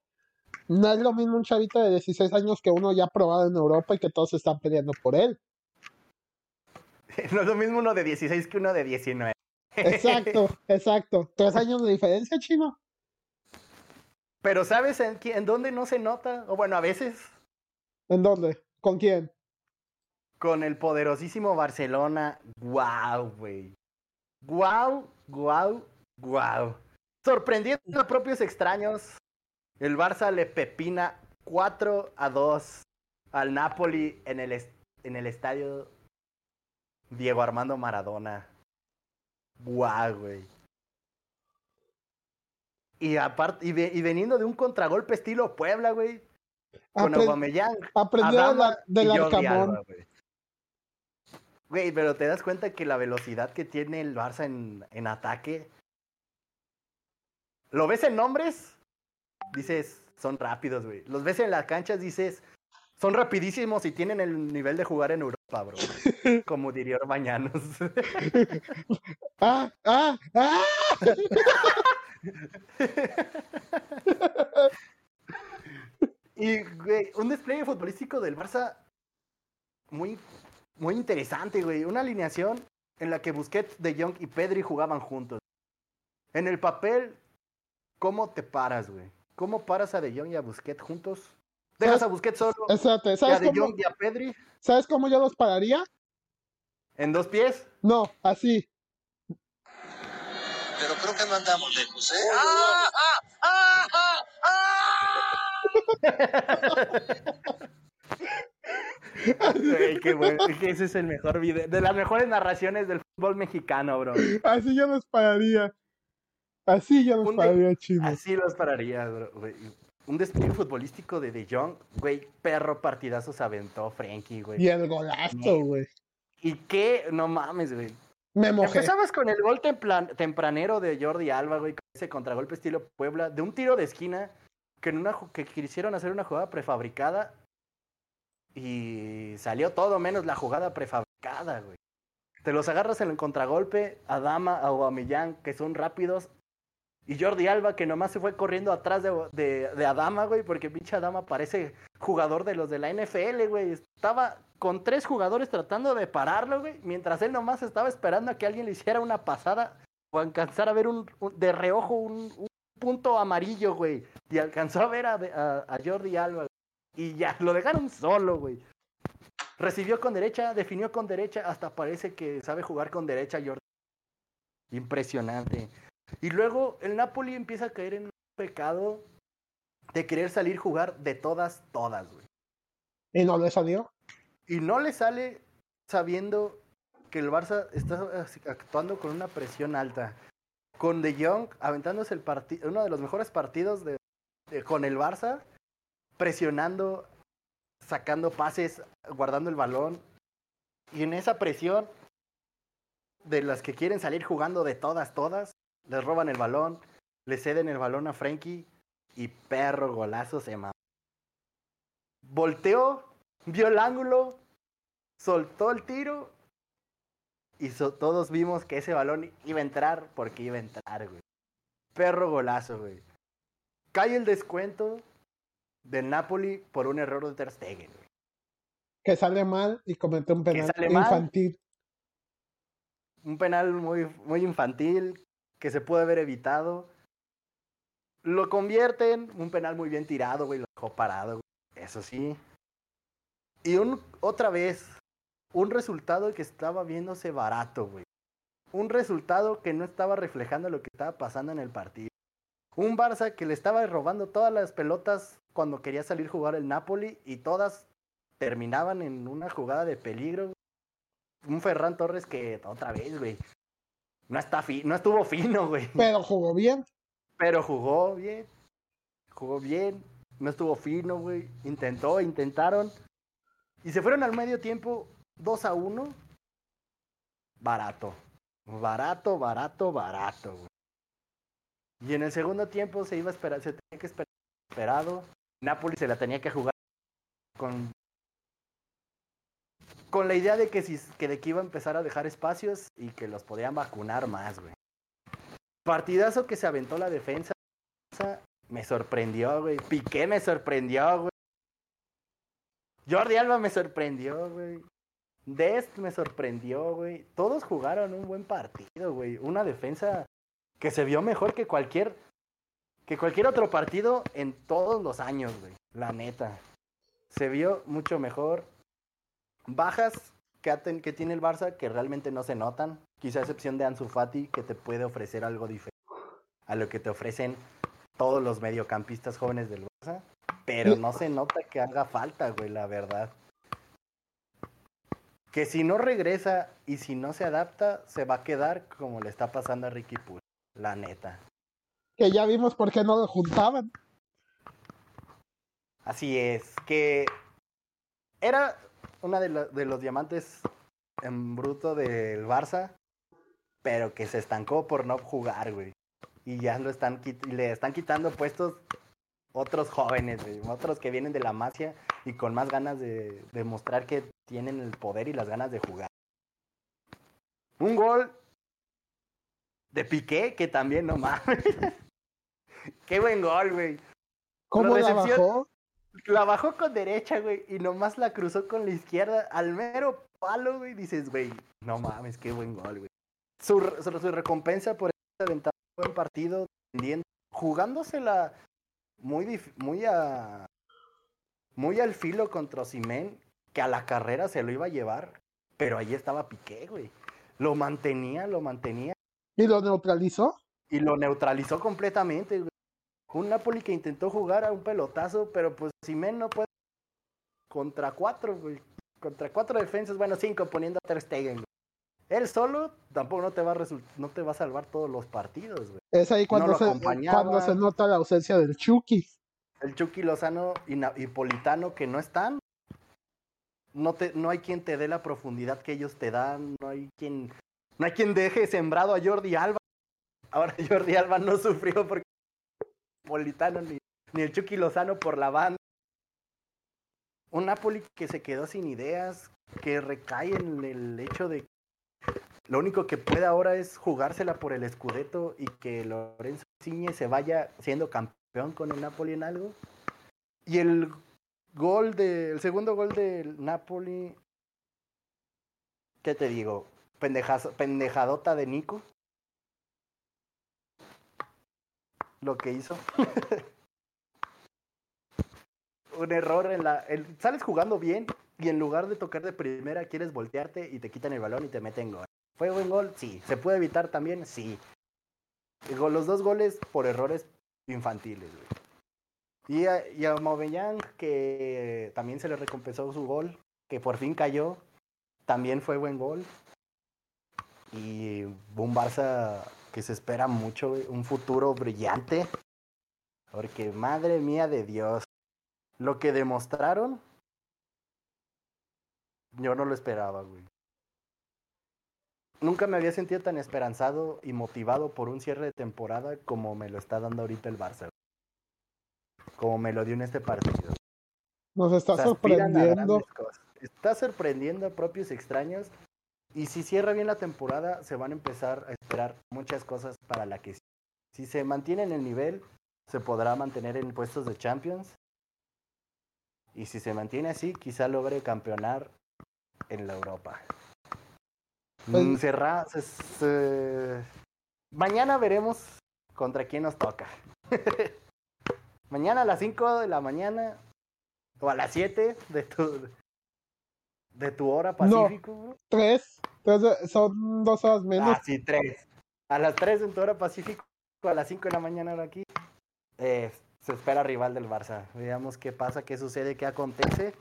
No es lo mismo un chavito de 16 años que uno ya probado en Europa y que todos están peleando por él. No es lo mismo uno de 16 que uno de 19. Exacto, exacto. Tres años de diferencia, chino. Pero ¿sabes en, dónde no se nota? O bueno, a veces ¿En dónde? ¿Con quién? con el poderosísimo Barcelona. ¡Guau, güey! ¡Guau, guau, guau! Sorprendiendo a propios extraños, el Barça le pepina 4 a 2 al Napoli en el, en el estadio Diego Armando Maradona. ¡Guau, güey! Y, aparte, y, ve- y veniendo de un contragolpe estilo Puebla, güey, con Aubameyang, aprendió de Adama la- del Arcamón. Güey, pero te das cuenta que la velocidad que tiene el Barça en, en ataque. Lo ves en nombres, dices, son rápidos, güey. Los ves en las canchas, dices, son rapidísimos y tienen el nivel de jugar en Europa, bro. Como diría Orbañanos. ¡Ah! ¡Ah! ¡Ah! y, güey, un despliegue futbolístico del Barça muy, muy interesante, güey. Una alineación en la que Busquets, De Jong y Pedri jugaban juntos. En el papel, ¿cómo te paras, güey? ¿Cómo paras a De Jong y a Busquets juntos? ¿Dejas a Busquets solo Espérate, y a ¿sabes De cómo, Jong y a Pedri ¿sabes cómo yo los pararía? en dos pies? No, así. Pero creo que no andamos lejos, ¿eh? Güey, qué bueno. es que Ese es el mejor video. De las mejores narraciones del fútbol mexicano, bro. Así yo los pararía. Así yo los pararía, chino. Así los pararía, bro, güey. Un despliegue futbolístico de De Jong, güey, perro partidazo se aventó Frankie, güey. Y el golazo, güey. Y qué, no mames, güey. Me mojé. Empezabas con el gol templan- tempranero de Jordi Alba, güey, con ese contragolpe estilo Puebla, de un tiro de esquina que, en una, ju- que quisieron hacer una jugada prefabricada y salió todo menos la jugada prefabricada, güey. Te los agarras en el contragolpe, a Dama, a Aubameyang, que son rápidos, y Jordi Alba, que nomás se fue corriendo atrás de, de, Adama, güey, porque pinche Adama parece jugador de los de la NFL, güey. Estaba con tres jugadores tratando de pararlo, güey, mientras él nomás estaba esperando a que alguien le hiciera una pasada o alcanzar a ver un, de reojo un, un punto amarillo, güey. Y alcanzó a ver a, a- a Jordi Alba. güey. Y ya, lo dejaron solo, güey. Recibió con derecha, definió con derecha, hasta parece que sabe jugar con derecha Jordi. Impresionante. Y luego el Napoli empieza a caer en un pecado de querer salir jugar de todas, todas, güey. Y no le salió. Y no le sale sabiendo que el Barça está actuando con una presión alta. Con De Jong aventándose el partido, uno de los mejores partidos de, de- con el Barça. presionando, sacando pases, guardando el balón. Y en esa presión de las que quieren salir jugando de todas, todas, les roban el balón, le ceden el balón a Frankie y perro golazo se llama. Volteó, vio el ángulo, soltó el tiro y todos vimos que ese balón iba a entrar porque iba a entrar, güey. Perro golazo, güey. Cae el descuento del Napoli por un error de Ter Stegen, güey. Que sale mal y comete un penal infantil. Un penal muy, muy infantil que se puede haber evitado. Lo convierten, un penal muy bien tirado, güey, lo dejó parado, güey. Eso sí. Y un, otra vez, un resultado que estaba viéndose barato, güey. Un resultado que no estaba reflejando lo que estaba pasando en el partido. Un Barça que le estaba robando todas las pelotas cuando quería salir a jugar el Napoli y todas terminaban en una jugada de peligro. Un Ferran Torres que otra vez, güey. No, está no estuvo fino, güey. Pero jugó bien. Pero jugó bien. Jugó bien. No estuvo fino, güey. Intentó, intentaron. Y se fueron al medio tiempo 2 a 1. Barato. Barato, barato, barato, güey. Y en el segundo tiempo se iba a esperar, se tenía que esperar esperado. Napoli se la tenía que jugar con con la idea de que de que iba a empezar a dejar espacios y que los podían vacunar más, güey. Partidazo que se aventó la defensa me sorprendió, güey. Piqué me sorprendió, güey. Jordi Alba me sorprendió, güey. Dest me sorprendió, güey. Todos jugaron un buen partido, güey. Una defensa que se vio mejor que cualquier que cualquier otro partido en todos los años, güey. La neta. Se vio mucho mejor. Bajas que, que tiene el Barça que realmente no se notan. Quizá a excepción de Ansu Fati que te puede ofrecer algo diferente a lo que te ofrecen todos los mediocampistas jóvenes del Barça. Pero no se nota que haga falta, güey, la verdad que si no regresa y si no se adapta, se va a quedar como le está pasando a Ricky Poole, la neta. Que ya vimos por qué no lo juntaban. Así es, que era una de, de los diamantes en bruto del Barça, pero que se estancó por no jugar, güey. Y ya lo están le están quitando puestos otros jóvenes, otros que vienen de la masia y con más ganas de demostrar que tienen el poder y las ganas de jugar. Un gol de Piqué que también no mames. Qué buen gol, güey. ¿Cómo la bajó? La bajó con derecha, güey, y nomás la cruzó con la izquierda al mero palo, güey. Dices, güey, no mames, qué buen gol, güey. Su, su, recompensa por este aventado buen partido, jugándosela muy, muy a muy al filo contra Simén, que a la carrera se lo iba a llevar, pero ahí estaba Piqué, güey. Lo mantenía, lo mantenía. ¿Y lo neutralizó? Y lo neutralizó completamente, güey. Un Napoli que intentó jugar a un pelotazo, pero pues Simén no puede. Contra cuatro, güey. Contra cuatro defensas, bueno, cinco poniendo a Ter Stegen, güey. Él solo tampoco no te va a no te va a salvar todos los partidos, güey. Es ahí cuando, se, cuando se nota la ausencia del Chucky el Chucky Lozano y Politano que no están. No, te, no hay quien te dé la profundidad que ellos te dan, no hay quien, no hay quien deje sembrado a Jordi Alba. Ahora Jordi Alba no sufrió porque Politano ni, el Chucky Lozano por la banda. Un Napoli que se quedó sin ideas, que recae en el hecho de lo único que puede ahora es jugársela por el Scudetto y que Lorenzo Ciñe se vaya siendo campeón con el Napoli en algo. Y el gol de, el segundo gol del Napoli, ¿qué te digo? pendejadota de Nico. Lo que hizo. Un error en la. sales jugando bien y en lugar de tocar de primera quieres voltearte y te quitan el balón y te meten gol. ¿Fue buen gol? Sí. ¿Se puede evitar también? Sí. Los dos goles por errores infantiles, Y a, y a que también se le recompensó su gol, que por fin cayó, también fue buen gol. Y un Barça que se espera mucho, un futuro brillante. Porque madre mía de Dios, lo que demostraron, yo no lo esperaba, güey. Nunca me había sentido tan esperanzado y motivado por un cierre de temporada como me lo está dando ahorita el Barça. Como me lo dio en este partido. Nos está sorprendiendo. Está sorprendiendo a propios extraños. Y si cierra bien la temporada, se van a empezar a esperar muchas cosas para la que. Si se mantiene en el nivel, se podrá mantener en puestos de Champions. Y si se mantiene así, quizá logre campeonar en la Europa. Mm, pues, se, se... Mañana veremos contra quién nos toca. mañana a las 5 de la mañana o a las 7 de tu, de tu hora pacífico. No, 3. Entonces, son dos horas menos. Ah, sí, tres. A las 3 en tu hora pacífico, a las cinco de la mañana ahora aquí. Eh, se espera rival del Barça. Veamos qué pasa, qué sucede, qué acontece.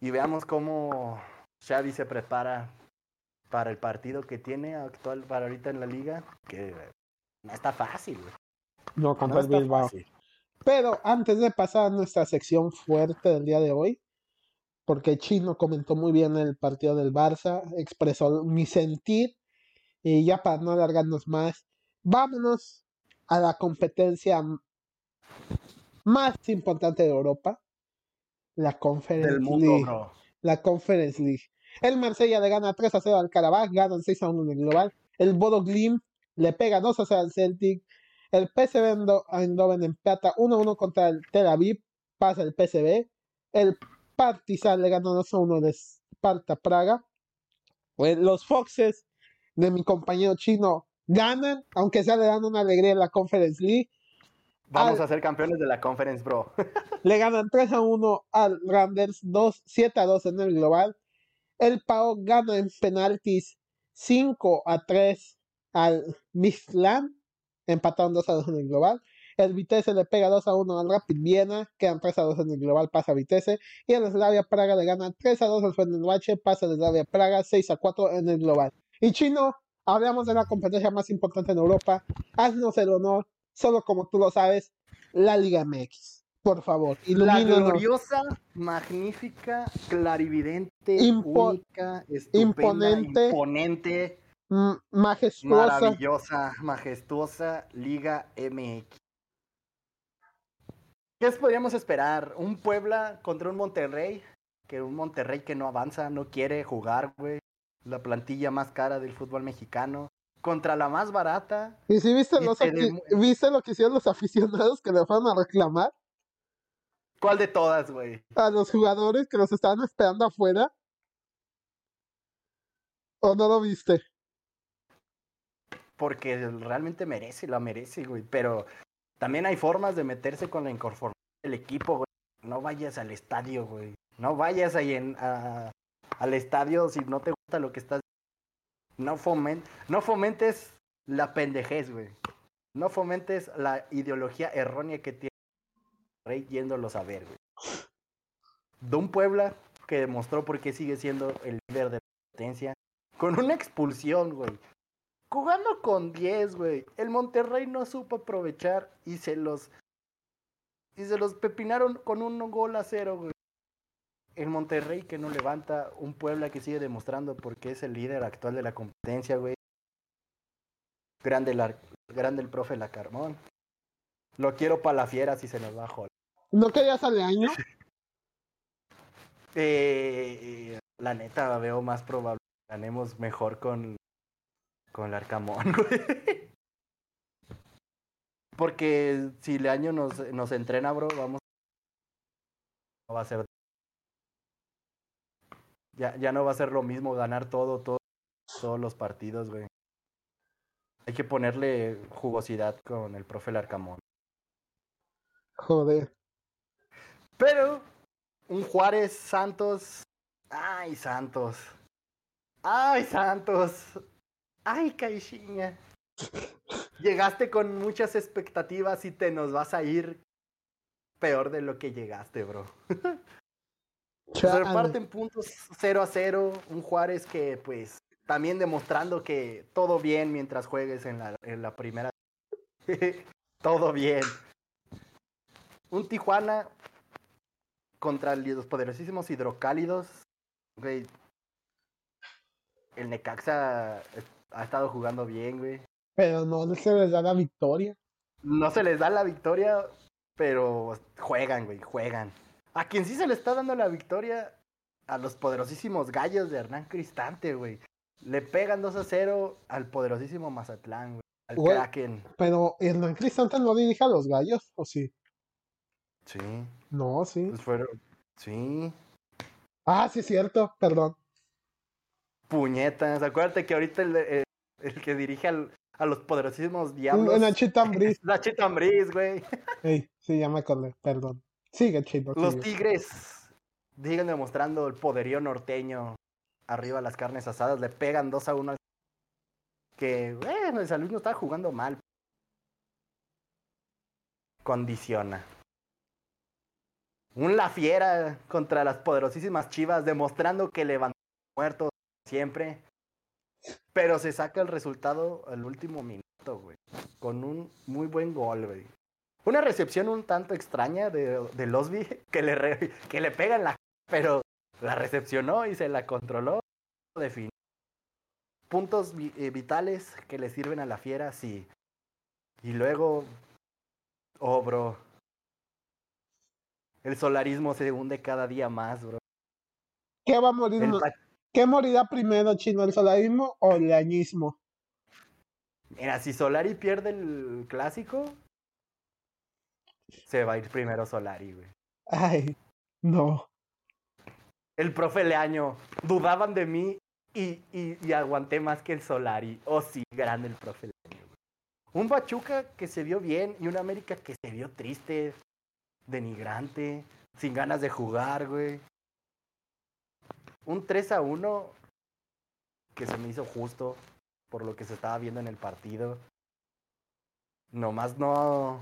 Y veamos cómo Xavi se prepara para el partido que tiene actual para ahorita en la liga, que no está fácil. No, contra no el Bilbao. Fácil. Pero antes de pasar a nuestra sección fuerte del día de hoy, porque Chino comentó muy bien el partido del Barça, expresó mi sentir, y ya para no alargarnos más, vámonos a la competencia más importante de Europa, la Conference Del mundo, League. bro. La Conference League. El Marsella le gana 3 a 0 al Karabakh, ganan 6 a 1 en el global. El Bodo Glimt le pega 2 a 0 al Celtic. El PSV Eindhoven empata 1 a 1 contra el Tel Aviv, pasa el PSV. El Partizan le gana 2 a 1 al Sparta Praga. Eh, Los Foxes de mi compañero chino ganan, aunque sea le dan una alegría en la Conference League. Vamos Al- a ser campeones de la Conference, bro. Le ganan 3 a 1 al Randers, 2, 7 a 2 en el global. El Pau gana en penaltis 5 a 3 al Mistlan, empataron 2 a 2 en el global. El Vitesse le pega 2 a 1 al Rapid Viena, quedan 3 a 2 en el global, pasa Vitesse. Y el Slavia Praga le gana 3 a 2 al Fenerbahce, pasa el Slavia Praga 6 a 4 en el global. Y Chino, hablamos de la competencia más importante en Europa. Haznos el honor, solo como tú lo sabes, la Liga MX. Por favor, La gloriosa, magnífica, clarividente, Impo- única, imponente, imponente, majestuosa. maravillosa, majestuosa Liga MX. ¿Qué podríamos esperar? ¿Un Puebla contra un Monterrey? Que un Monterrey que no avanza, no quiere jugar, güey. La plantilla más cara del fútbol mexicano. Contra la más barata. ¿Y si viste, Y los demu- viste lo que hicieron los aficionados que le fueron a reclamar ¿Cuál de todas, güey? a los jugadores que los estaban esperando afuera? ¿O no lo viste? porque realmente merece, la merece, güey. Pero también hay formas de meterse con la inconformidad del equipo, güey. No vayas al estadio, güey. No vayas ahí en, al estadio si no te gusta lo que estás. No, fomen, no fomentes la pendejez, güey. No fomentes la ideología errónea que tiene Rey yéndolos a ver, güey. De Puebla que demostró por qué sigue siendo el líder de la potencia. Con una expulsión, güey. Jugando con 10, güey. El Monterrey no supo aprovechar y se los. Y se los pepinaron con un gol a cero, güey. El Monterrey que no levanta, un Puebla que sigue demostrando porque es el líder actual de la competencia, güey. Grande el, grande el profe Lacarmón. Lo quiero para la fiera si se nos va a joder. ¿No querías al año? Eh, la neta, veo más probable que ganemos mejor con, con el Arcamón, güey. Porque si el año nos, nos entrena, bro, vamos. No va a ser. Ya, ya no va a ser lo mismo ganar todo, todo, todos los partidos, güey. Hay que ponerle jugosidad con el profe Larcamón. Joder. Pero un Juárez Santos. Ay, Santos. Ay, Santos. Ay, Caixinha. Llegaste con muchas expectativas y te nos vas a ir peor de lo que llegaste, bro. Se reparten puntos 0 a 0. Un Juárez que, pues, también demostrando que todo bien mientras juegues en la, en la primera. todo bien. Un Tijuana contra los poderosísimos hidrocálidos. El Necaxa ha estado jugando bien, güey. Pero no se les da la victoria. No se les da la victoria, pero juegan, güey, juegan. A quien sí se le está dando la victoria, a los poderosísimos gallos de Hernán Cristante, güey. Le pegan 2 a 0 al poderosísimo Mazatlán, güey. Al Güey. Kraken. Pero Hernán Cristante no dirige a los gallos, ¿o sí? Sí, No, sí. pues fueron. Sí. Ah, sí, es cierto, perdón. Puñetas. Acuérdate que ahorita el, el- que dirige al- a los poderosísimos diablos. Nachito Ambriz. Nachito Ambriz, güey. Ey, sí, ya me acordé, perdón. Sigue, Chino. Los. Tigres siguen demostrando el poderío norteño. Arriba las carnes asadas, le pegan 2 a 1 al que, bueno, el San Luis no está jugando mal. Condiciona. Un La Fiera contra las poderosísimas Chivas, demostrando que levantó muertos siempre. Pero se saca el resultado al último minuto, güey. Con un muy buen gol, güey. Una recepción un tanto extraña de, de Losby, que le, re- que le pega en la... Pero la recepcionó y se la controló. Definió. Puntos vi- eh, vitales que le sirven a la fiera, sí. Y luego... Oh, bro. El solarismo se hunde cada día más, bro. ¿Qué va a morir? El pa- ¿Qué morirá primero, Chino? ¿El solarismo o el añismo? Mira, si Solari pierde el clásico, se va a ir primero Solari, güey. Ay, no. El profe Leaño, dudaban de mí y, y, y aguanté más que el Solari. Oh, sí, grande el profe Leaño. güey. Un Pachuca que se vio bien y un América que se vio triste, denigrante, sin ganas de jugar, güey. Un 3 a 1 que se me hizo justo por lo que se estaba viendo en el partido. Nomás no.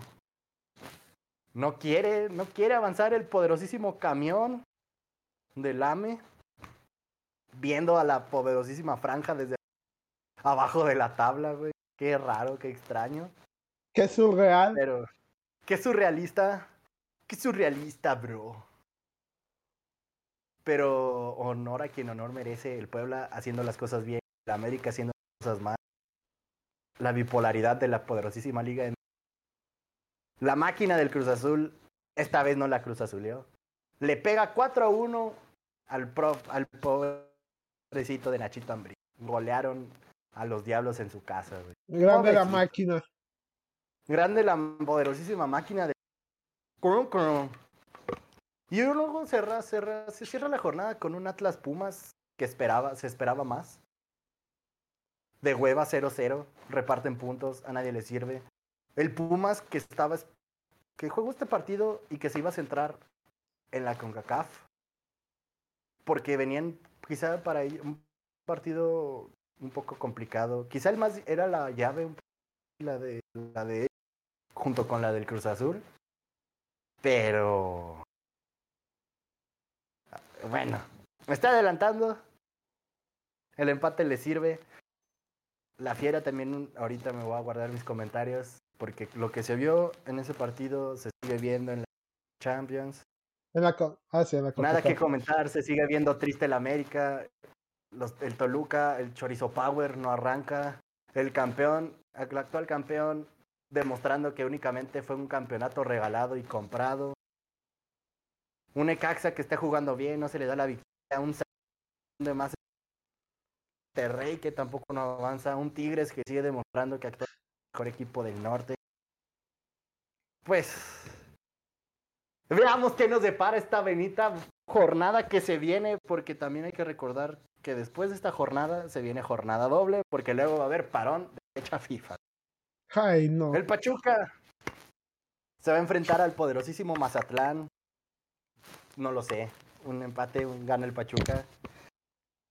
No quiere, no quiere avanzar el poderosísimo camión del AME. Viendo a la poderosísima franja desde abajo de la tabla, güey. Qué raro, qué extraño. Qué surreal. Pero, qué surrealista. Qué surrealista, bro. Pero honor a quien honor merece. El Puebla haciendo las cosas bien. La América haciendo las cosas mal. La bipolaridad de la poderosísima Liga. M- La máquina del Cruz Azul. Esta vez no la Cruz Azuleó. Le pega 4 a 1 al, prof, al pobrecito de Nachito Ambrí. Golearon a los diablos en su casa, güey. Grande la máquina. Grande la poderosísima máquina de. Y luego cerra, cerra- se cierra la jornada con un Atlas Pumas que esperaba, se esperaba más. De hueva 0-0, reparten puntos, a nadie le sirve. El Pumas que estaba es- que jugó este partido y que se iba a centrar en la CONCACAF. Porque venían quizá para ellos un partido un poco complicado. Quizá el más era la llave la de la de junto con la del Cruz Azul. Pero bueno, me está adelantando. El empate le sirve. La fiera también ahorita me voy a guardar mis comentarios porque lo que se vio en ese partido se sigue viendo en la Champions. En la co- ah, sí, en la Nada que comentar, se sigue viendo triste el América, los- el Toluca, el Chorizo Power no arranca, el campeón, el actual campeón, demostrando que únicamente fue un campeonato regalado y comprado. Un Ecaxa que está jugando bien, no se le da la victoria, un de más Terrey que tampoco no avanza, un Tigres que sigue demostrando que actúa el mejor equipo del norte. Pues Veamos qué nos depara esta benita jornada que se viene, porque también hay que recordar que después de esta jornada se viene jornada doble, porque luego va a haber parón de fecha FIFA. Ay, no. El Pachuca se va a enfrentar al poderosísimo Mazatlán. No lo sé. Un empate, un gana el Pachuca.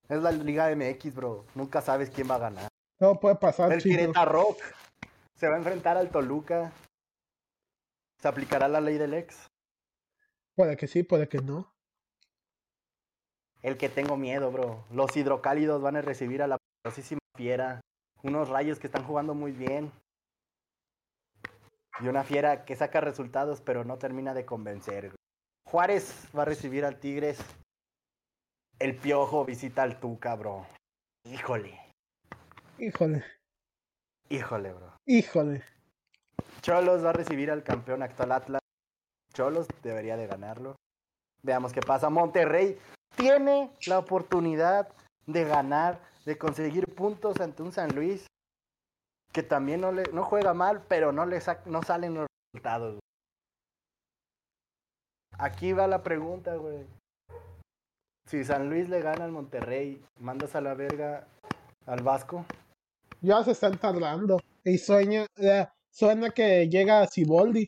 Es la Liga MX, bro. Nunca sabes quién va a ganar. No puede pasar, El chino. Querétaro se va a enfrentar al Toluca. Se aplicará la ley del ex. Puede que sí, puede que no. El que tengo miedo, bro. Los hidrocálidos van a recibir a la poderosísima fiera. Unos rayos que están jugando muy bien. Y una fiera que saca resultados, pero no termina de convencer. Juárez va a recibir al Tigres. El Piojo visita al Tuca, bro. Híjole. Híjole, Híjole, bro. híjole. Cholos va a recibir al campeón actual Atlas. Cholos debería de ganarlo. Veamos qué pasa. Monterrey tiene la oportunidad de ganar, de conseguir puntos ante un San Luis que también no, le, no juega mal, pero no, le no salen los resultados. Aquí va la pregunta, güey. Si San Luis le gana al Monterrey, ¿mandas a la verga al Vasco? Ya se están tardando. Y sueña, eh, suena que llega a Ciboldi.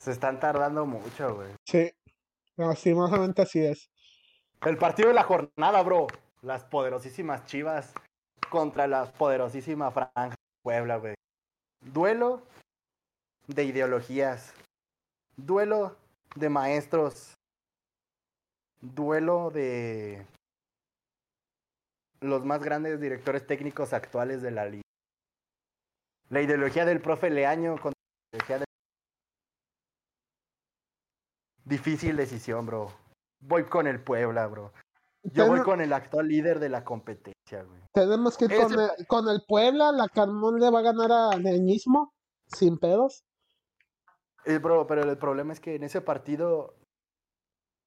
Se están tardando mucho, güey. Sí, lastimosamente así es. El partido de la jornada, bro. Las poderosísimas Chivas contra la poderosísima Franja de Puebla, güey. Duelo de ideologías. Duelo de maestros. Duelo de los más grandes directores técnicos actuales de la liga. La ideología del profe Leaño contra la ideología del... Difícil decisión, bro. Voy con el Puebla, bro. Yo voy con el actual líder de la competencia, güey. Tenemos que ir con Ese- el, con el Puebla. La Carmón le va a ganar a Leñismo. Sin pedos. Bro, pero el problema es que en ese partido,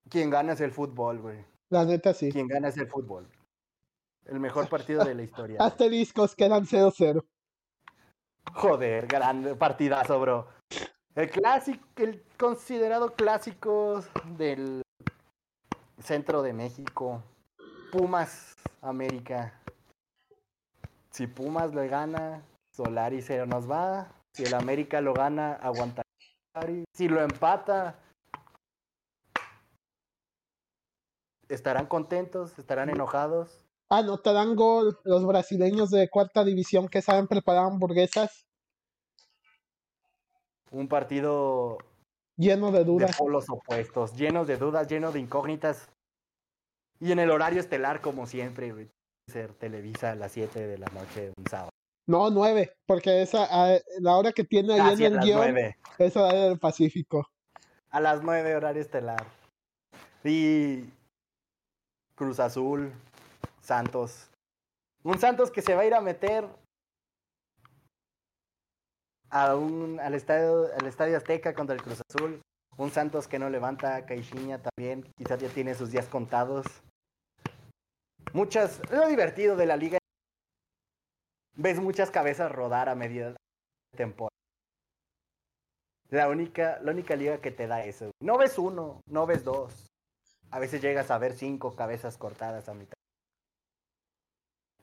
quien gana es el fútbol, güey. La neta sí. Quien gana es el fútbol. El mejor partido de la historia. Asteriscos quedan 0-0. Joder, gran partidazo, bro. El clásico, el considerado clásico del centro de México. Pumas América. Si Pumas le gana, Solari se nos va. Si el América lo gana, aguanta. Si lo empata, estarán contentos, estarán enojados. Anotarán gol los brasileños de cuarta división que saben preparar hamburguesas. Un partido Lleno de de dudas. polos opuestos, llenos de dudas, llenos de incógnitas. Y en el horario estelar, como siempre. Ser Televisa a las 7 de la noche un sábado. No, 9. Porque esa, a- la hora que tiene ahí Casi en el guion 9. es hora del Pacífico. A las 9 horario estelar. Y Cruz Azul, Santos. Un Santos que se va a ir a meter a un, al, estadio, al estadio Azteca contra el Cruz Azul. Un Santos que no levanta, Caixinha también, quizás ya tiene sus días contados. Muchas, lo divertido de la liga. Ves muchas cabezas rodar a medida de temporada. La única, la única liga que te da eso. No ves uno, no ves dos. A veces llegas a ver cinco cabezas cortadas a mitad.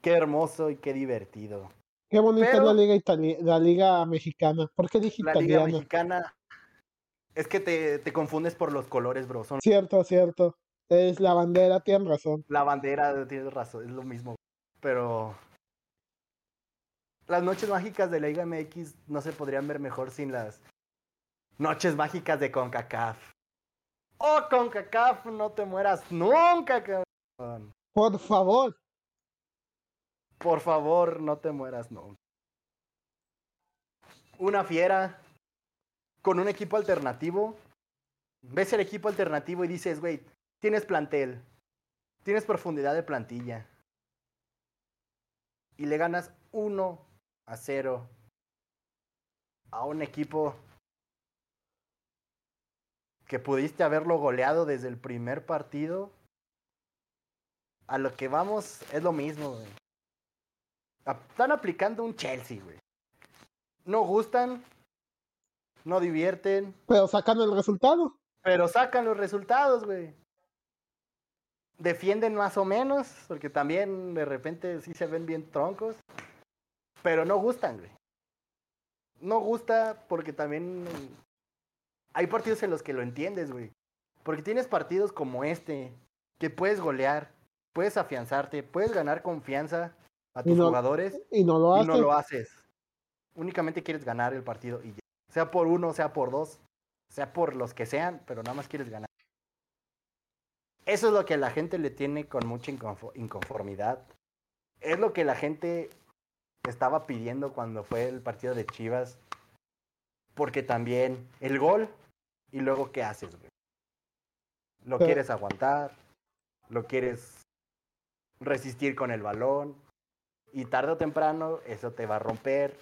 Qué hermoso y qué divertido. Qué bonita Pero- es la liga itali- la liga mexicana. ¿Por qué dije La liga mexicana es que te, te confundes por los colores, bro. Son Cierto, cierto. Es la bandera, tienen razón. la bandera, tienes razón, es lo mismo. Pero las noches mágicas de la Liga MX no se podrían ver mejor sin las noches mágicas de CONCACAF. Oh, CONCACAF, no te mueras nunca, cabrón. Por favor. Por favor, no te mueras nunca. Una fiera con un equipo alternativo. Ves el equipo alternativo y dices, güey, tienes plantel, tienes profundidad de plantilla. Y le ganas 1 a 0 a un equipo que pudiste haberlo goleado desde el primer partido. A lo que vamos es lo mismo, güey. Están aplicando un Chelsea, güey. No gustan, no divierten, Pero sacan el resultado. pero sacan los resultados, güey. Defienden más o menos, porque también de repente sí se ven bien troncos, pero no gustan, güey. No gusta porque también hay partidos en los que lo entiendes, güey. Porque tienes partidos como este, que puedes golear, puedes afianzarte, puedes ganar confianza a tus no- jugadores Y no lo y hacen. no lo haces. Únicamente quieres ganar el partido y ya. Sea por uno, sea por dos, sea por los que sean, pero nada más quieres ganar. Eso es lo que la gente le tiene con mucha inconfo- inconformidad. Es lo que la gente estaba pidiendo cuando fue el partido de Chivas. Porque también el gol y luego ¿qué haces, güey? Lo quieres aguantar, lo quieres resistir con el balón y tarde o temprano eso te va a romper.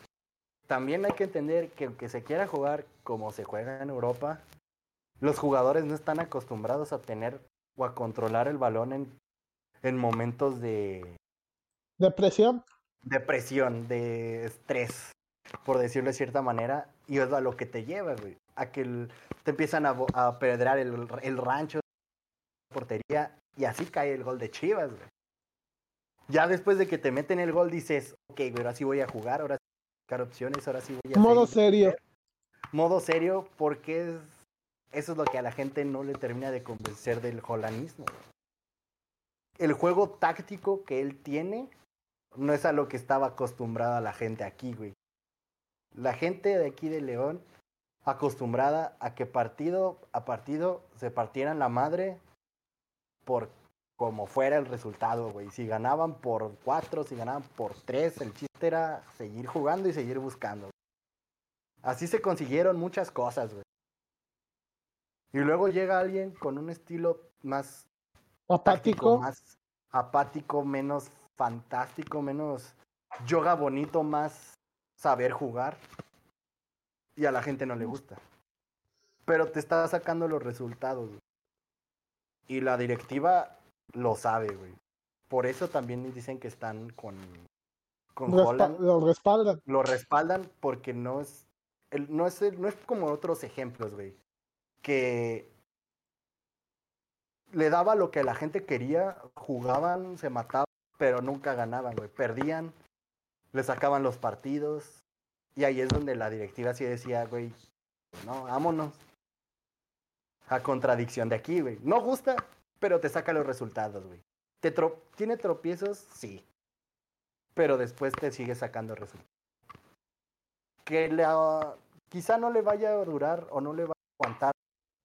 También hay que entender que aunque se quiera jugar como se juega en Europa, los jugadores no están acostumbrados a tener o a controlar el balón en, en momentos de, Depresión. De presión, de estrés, por decirlo de cierta manera, y es a lo que te lleva, güey, a que el- te empiezan a, a pedrear el, el rancho, la portería, y así cae el gol de Chivas, güey. Ya después de que te meten el gol dices, ok, güey, ahora sí voy a jugar, ahora sí voy a buscar opciones, ahora sí voy a... Modo seguir". serio. Modo serio, porque es- eso es lo que a la gente no le termina de convencer del holanismo. güey. El juego táctico que él tiene no es a lo que estaba acostumbrada la gente aquí, güey. La gente de aquí de León acostumbrada a que partido a partido se partieran la madre por como fuera el resultado, güey. Si ganaban por cuatro, si ganaban por tres, el chiste era seguir jugando y seguir buscando. Así se consiguieron muchas cosas, güey. Y luego llega alguien con un estilo más Apático. más apático, menos fantástico, menos yoga bonito, más saber jugar. Y a la gente no le gusta. Pero te está sacando los resultados. güey. Y la directiva lo sabe, güey. Por eso también dicen que están con, con Respa- Holland. lo respaldan. Lo respaldan porque no es, el- no es, el- no es como otros ejemplos, güey. Que le daba lo que la gente quería, jugaban, se mataban, pero nunca ganaban, güey. Perdían, le sacaban los partidos. Y ahí es donde la directiva sí decía, güey, no, vámonos. A contradicción de aquí, güey. No gusta, pero te saca los resultados, güey. Te tro- ¿Tiene tropiezos? Sí. Pero después te sigue sacando resultados. Que la, quizá no le vaya a durar o no le va a aguantar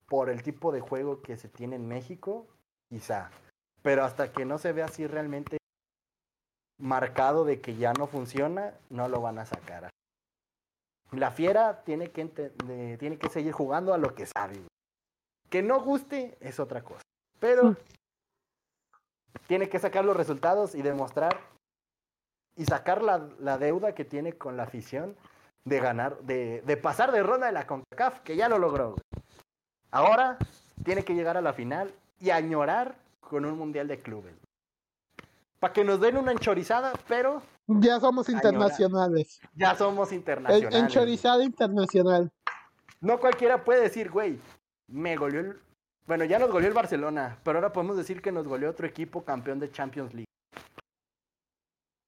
por el tipo de juego que se tiene en México, quizá. Pero hasta que no se vea así realmente marcado de que ya no funciona, no lo van a sacar. La fiera tiene que, de- tiene que seguir jugando a lo que sabe. Que no guste es otra cosa. Pero tiene que sacar los resultados y demostrar y sacar la, la deuda que tiene con la afición de ganar, de, de pasar de ronda de la CONCACAF, que ya lo logró. Ahora tiene que llegar a la final y añorar con un mundial de clubes. Para que nos den una enchorizada, pero Ya somos Añora. internacionales. ya somos internacionales. enchorizada internacional. No cualquiera puede decir, güey, me goleó el... Bueno, ya nos goleó el Barcelona, pero ahora podemos decir que nos goleó otro equipo campeón de Champions League.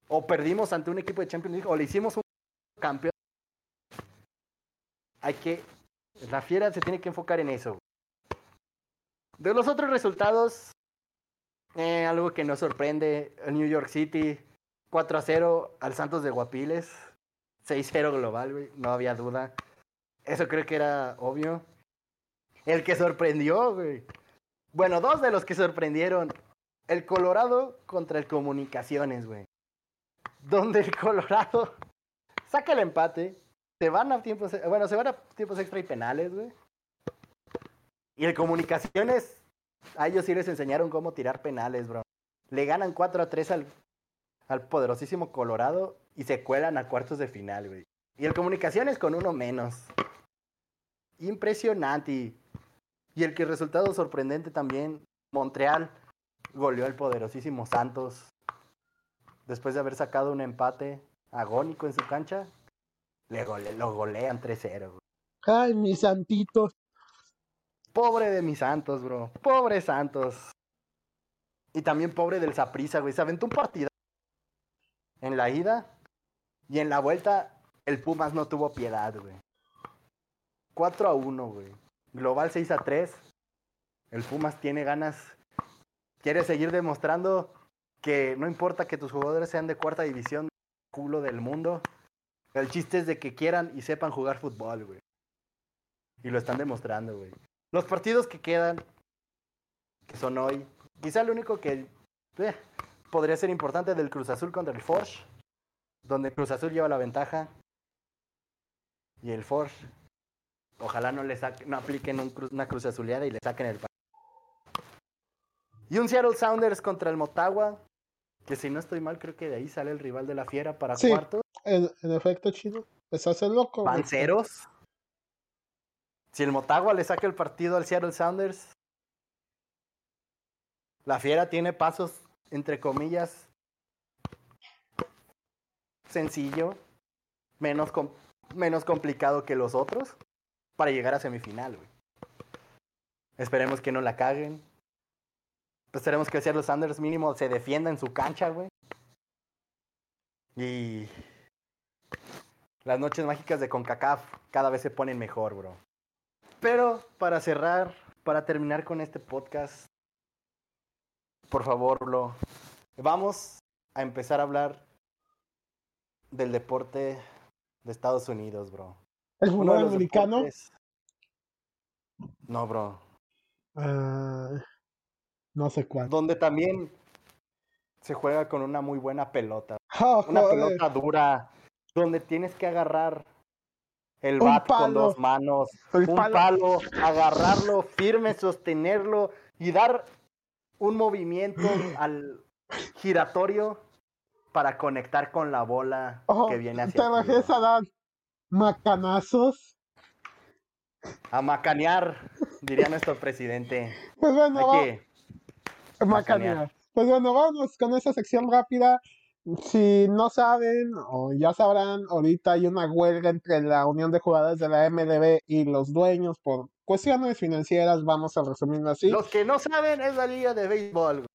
O perdimos ante un equipo de Champions League, o le hicimos un campeón. Hay que... La fiera se tiene que enfocar en eso. De los otros resultados, eh, algo que nos sorprende, New York City 4 a 0 al Santos de Guapiles, 6-0 global, güey, no había duda. Eso creo que era obvio. El que sorprendió, güey. Bueno, dos de los que sorprendieron. El Colorado contra el Comunicaciones, güey. Donde el Colorado saca el empate. Se van a tiempos, bueno, se van a tiempos extra y penales, güey. Y el Comunicaciones, a ellos sí les enseñaron cómo tirar penales, bro. Le ganan 4 a 3 al, al poderosísimo Colorado y se cuelan a cuartos de final, güey. Y el Comunicaciones con uno menos. Impresionante. Y el que resultado sorprendente también, Montreal goleó al poderosísimo Santos. Después de haber sacado un empate agónico en su cancha, le lo golean 3-0. güey. Ay, mis santitos. Pobre de mis Santos, bro. Pobre Santos. Y también pobre del Saprissa, güey. Se aventó un partido en la ida y en la vuelta el Pumas no tuvo piedad, güey. 4 a 1, güey. Global 6 a 3. El Pumas tiene ganas. Quiere seguir demostrando que no importa que tus jugadores sean de cuarta división, culo del mundo. El chiste es de que quieran y sepan jugar fútbol, güey. Y lo están demostrando, güey. Los partidos que quedan, que son hoy, quizá el único que eh, podría ser importante del Cruz Azul contra el Forge, donde Cruz Azul lleva la ventaja y el Forge Ojalá no le saquen, no apliquen un cru- una cruz azuleada y le saquen el partido. Y un Seattle Sounders contra el Motagua. Que si no estoy mal, creo que de ahí sale el rival de la fiera para Sí. cuartos. En, en efecto, chino. Estás el loco. Panceros. Si el Motagua le saca el partido al Seattle Sounders, la fiera tiene pasos, entre comillas, sencillo, menos, menos complicado que los otros, para llegar a semifinal, güey. Esperemos que no la caguen. Esperemos que Seattle Sounders mínimo se defienda en su cancha, güey. Y las noches mágicas de CONCACAF cada vez se ponen mejor, bro. Pero para cerrar, para terminar con este podcast, por favor, bro, vamos a empezar a hablar del deporte de Estados Unidos, bro. El fútbol de americano. deportes- No, bro. ah, no sé cuál. Donde también se juega con una muy buena pelota. Ah, Una pelota dura, donde tienes que agarrar el bat con dos manos, El un palo. palo, agarrarlo firme, sostenerlo y dar un movimiento al giratorio para conectar con la bola Oh, que viene te hacia ti, refieres bro. a dar macanazos. A macanear, diría nuestro presidente. Pues bueno, Hay que macanear. Pues bueno, vamos con esa sección rápida. Si no saben o ya sabrán, ahorita hay una huelga entre la Unión de Jugadores de la MLB y los dueños por cuestiones financieras, vamos a resumirlo así. Los que no saben es la liga de béisbol. güey.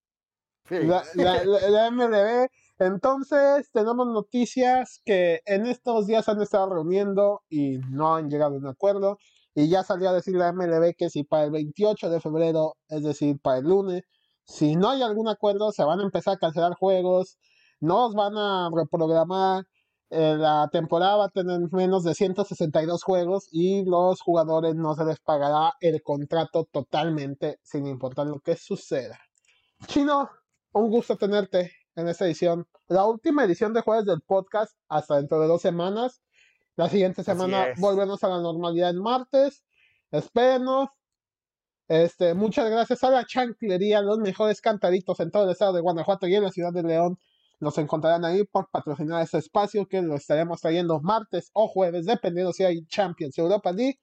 Sí. La, la- la- la MLB. Entonces, tenemos noticias que en estos días han estado reuniendo y no han llegado a un acuerdo. Y ya salió a decir la MLB que si para el 28 de febrero, es decir, para el lunes, si no hay algún acuerdo, se van a empezar a cancelar juegos, no los van a reprogramar. eh, la temporada va a tener menos de 162 juegos y los jugadores no se les pagará el contrato totalmente sin importar lo que suceda. Chino, un gusto tenerte en esta edición. La última edición de jueves del podcast hasta dentro de dos semanas. La siguiente semana volvemos a la normalidad el martes. Espérenos. Este, muchas gracias a la chanclería, los mejores cantaritos en todo el estado de Guanajuato y en la ciudad de León. Los encontrarán ahí por patrocinar este espacio que lo estaremos trayendo martes o jueves, dependiendo si hay Champions Europa League.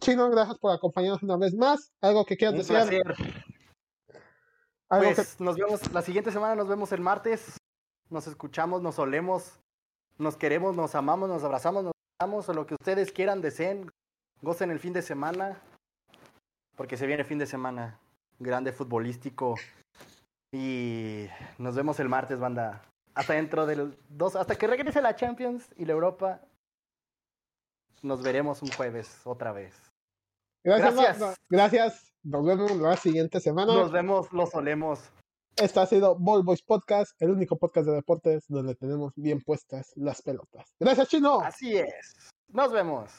Chino, gracias por acompañarnos una vez más. ¿Algo que quieras Un decir? placer. ¿Algo que- Pues nos vemos la siguiente semana, nos vemos el martes. Nos escuchamos, nos olemos, nos queremos, nos amamos, nos abrazamos, nos amamos, o lo que ustedes quieran, deseen. Gocen el fin de semana. Porque se viene fin de semana grande futbolístico. Y nos vemos el martes, banda. Hasta dentro del dos, hasta que regrese la Champions y la Europa. Nos veremos un jueves otra vez. Gracias. Gracias. Nos vemos la siguiente semana. Nos vemos, los olemos. Este ha sido Ball Boys Podcast, el único podcast de deportes donde tenemos bien puestas las pelotas. Gracias, Chino. Así es. Nos vemos.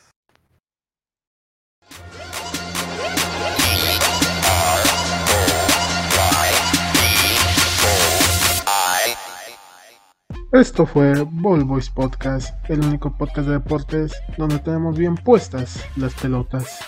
Esto fue Ball Boys Podcast, el único podcast de deportes donde tenemos bien puestas las pelotas.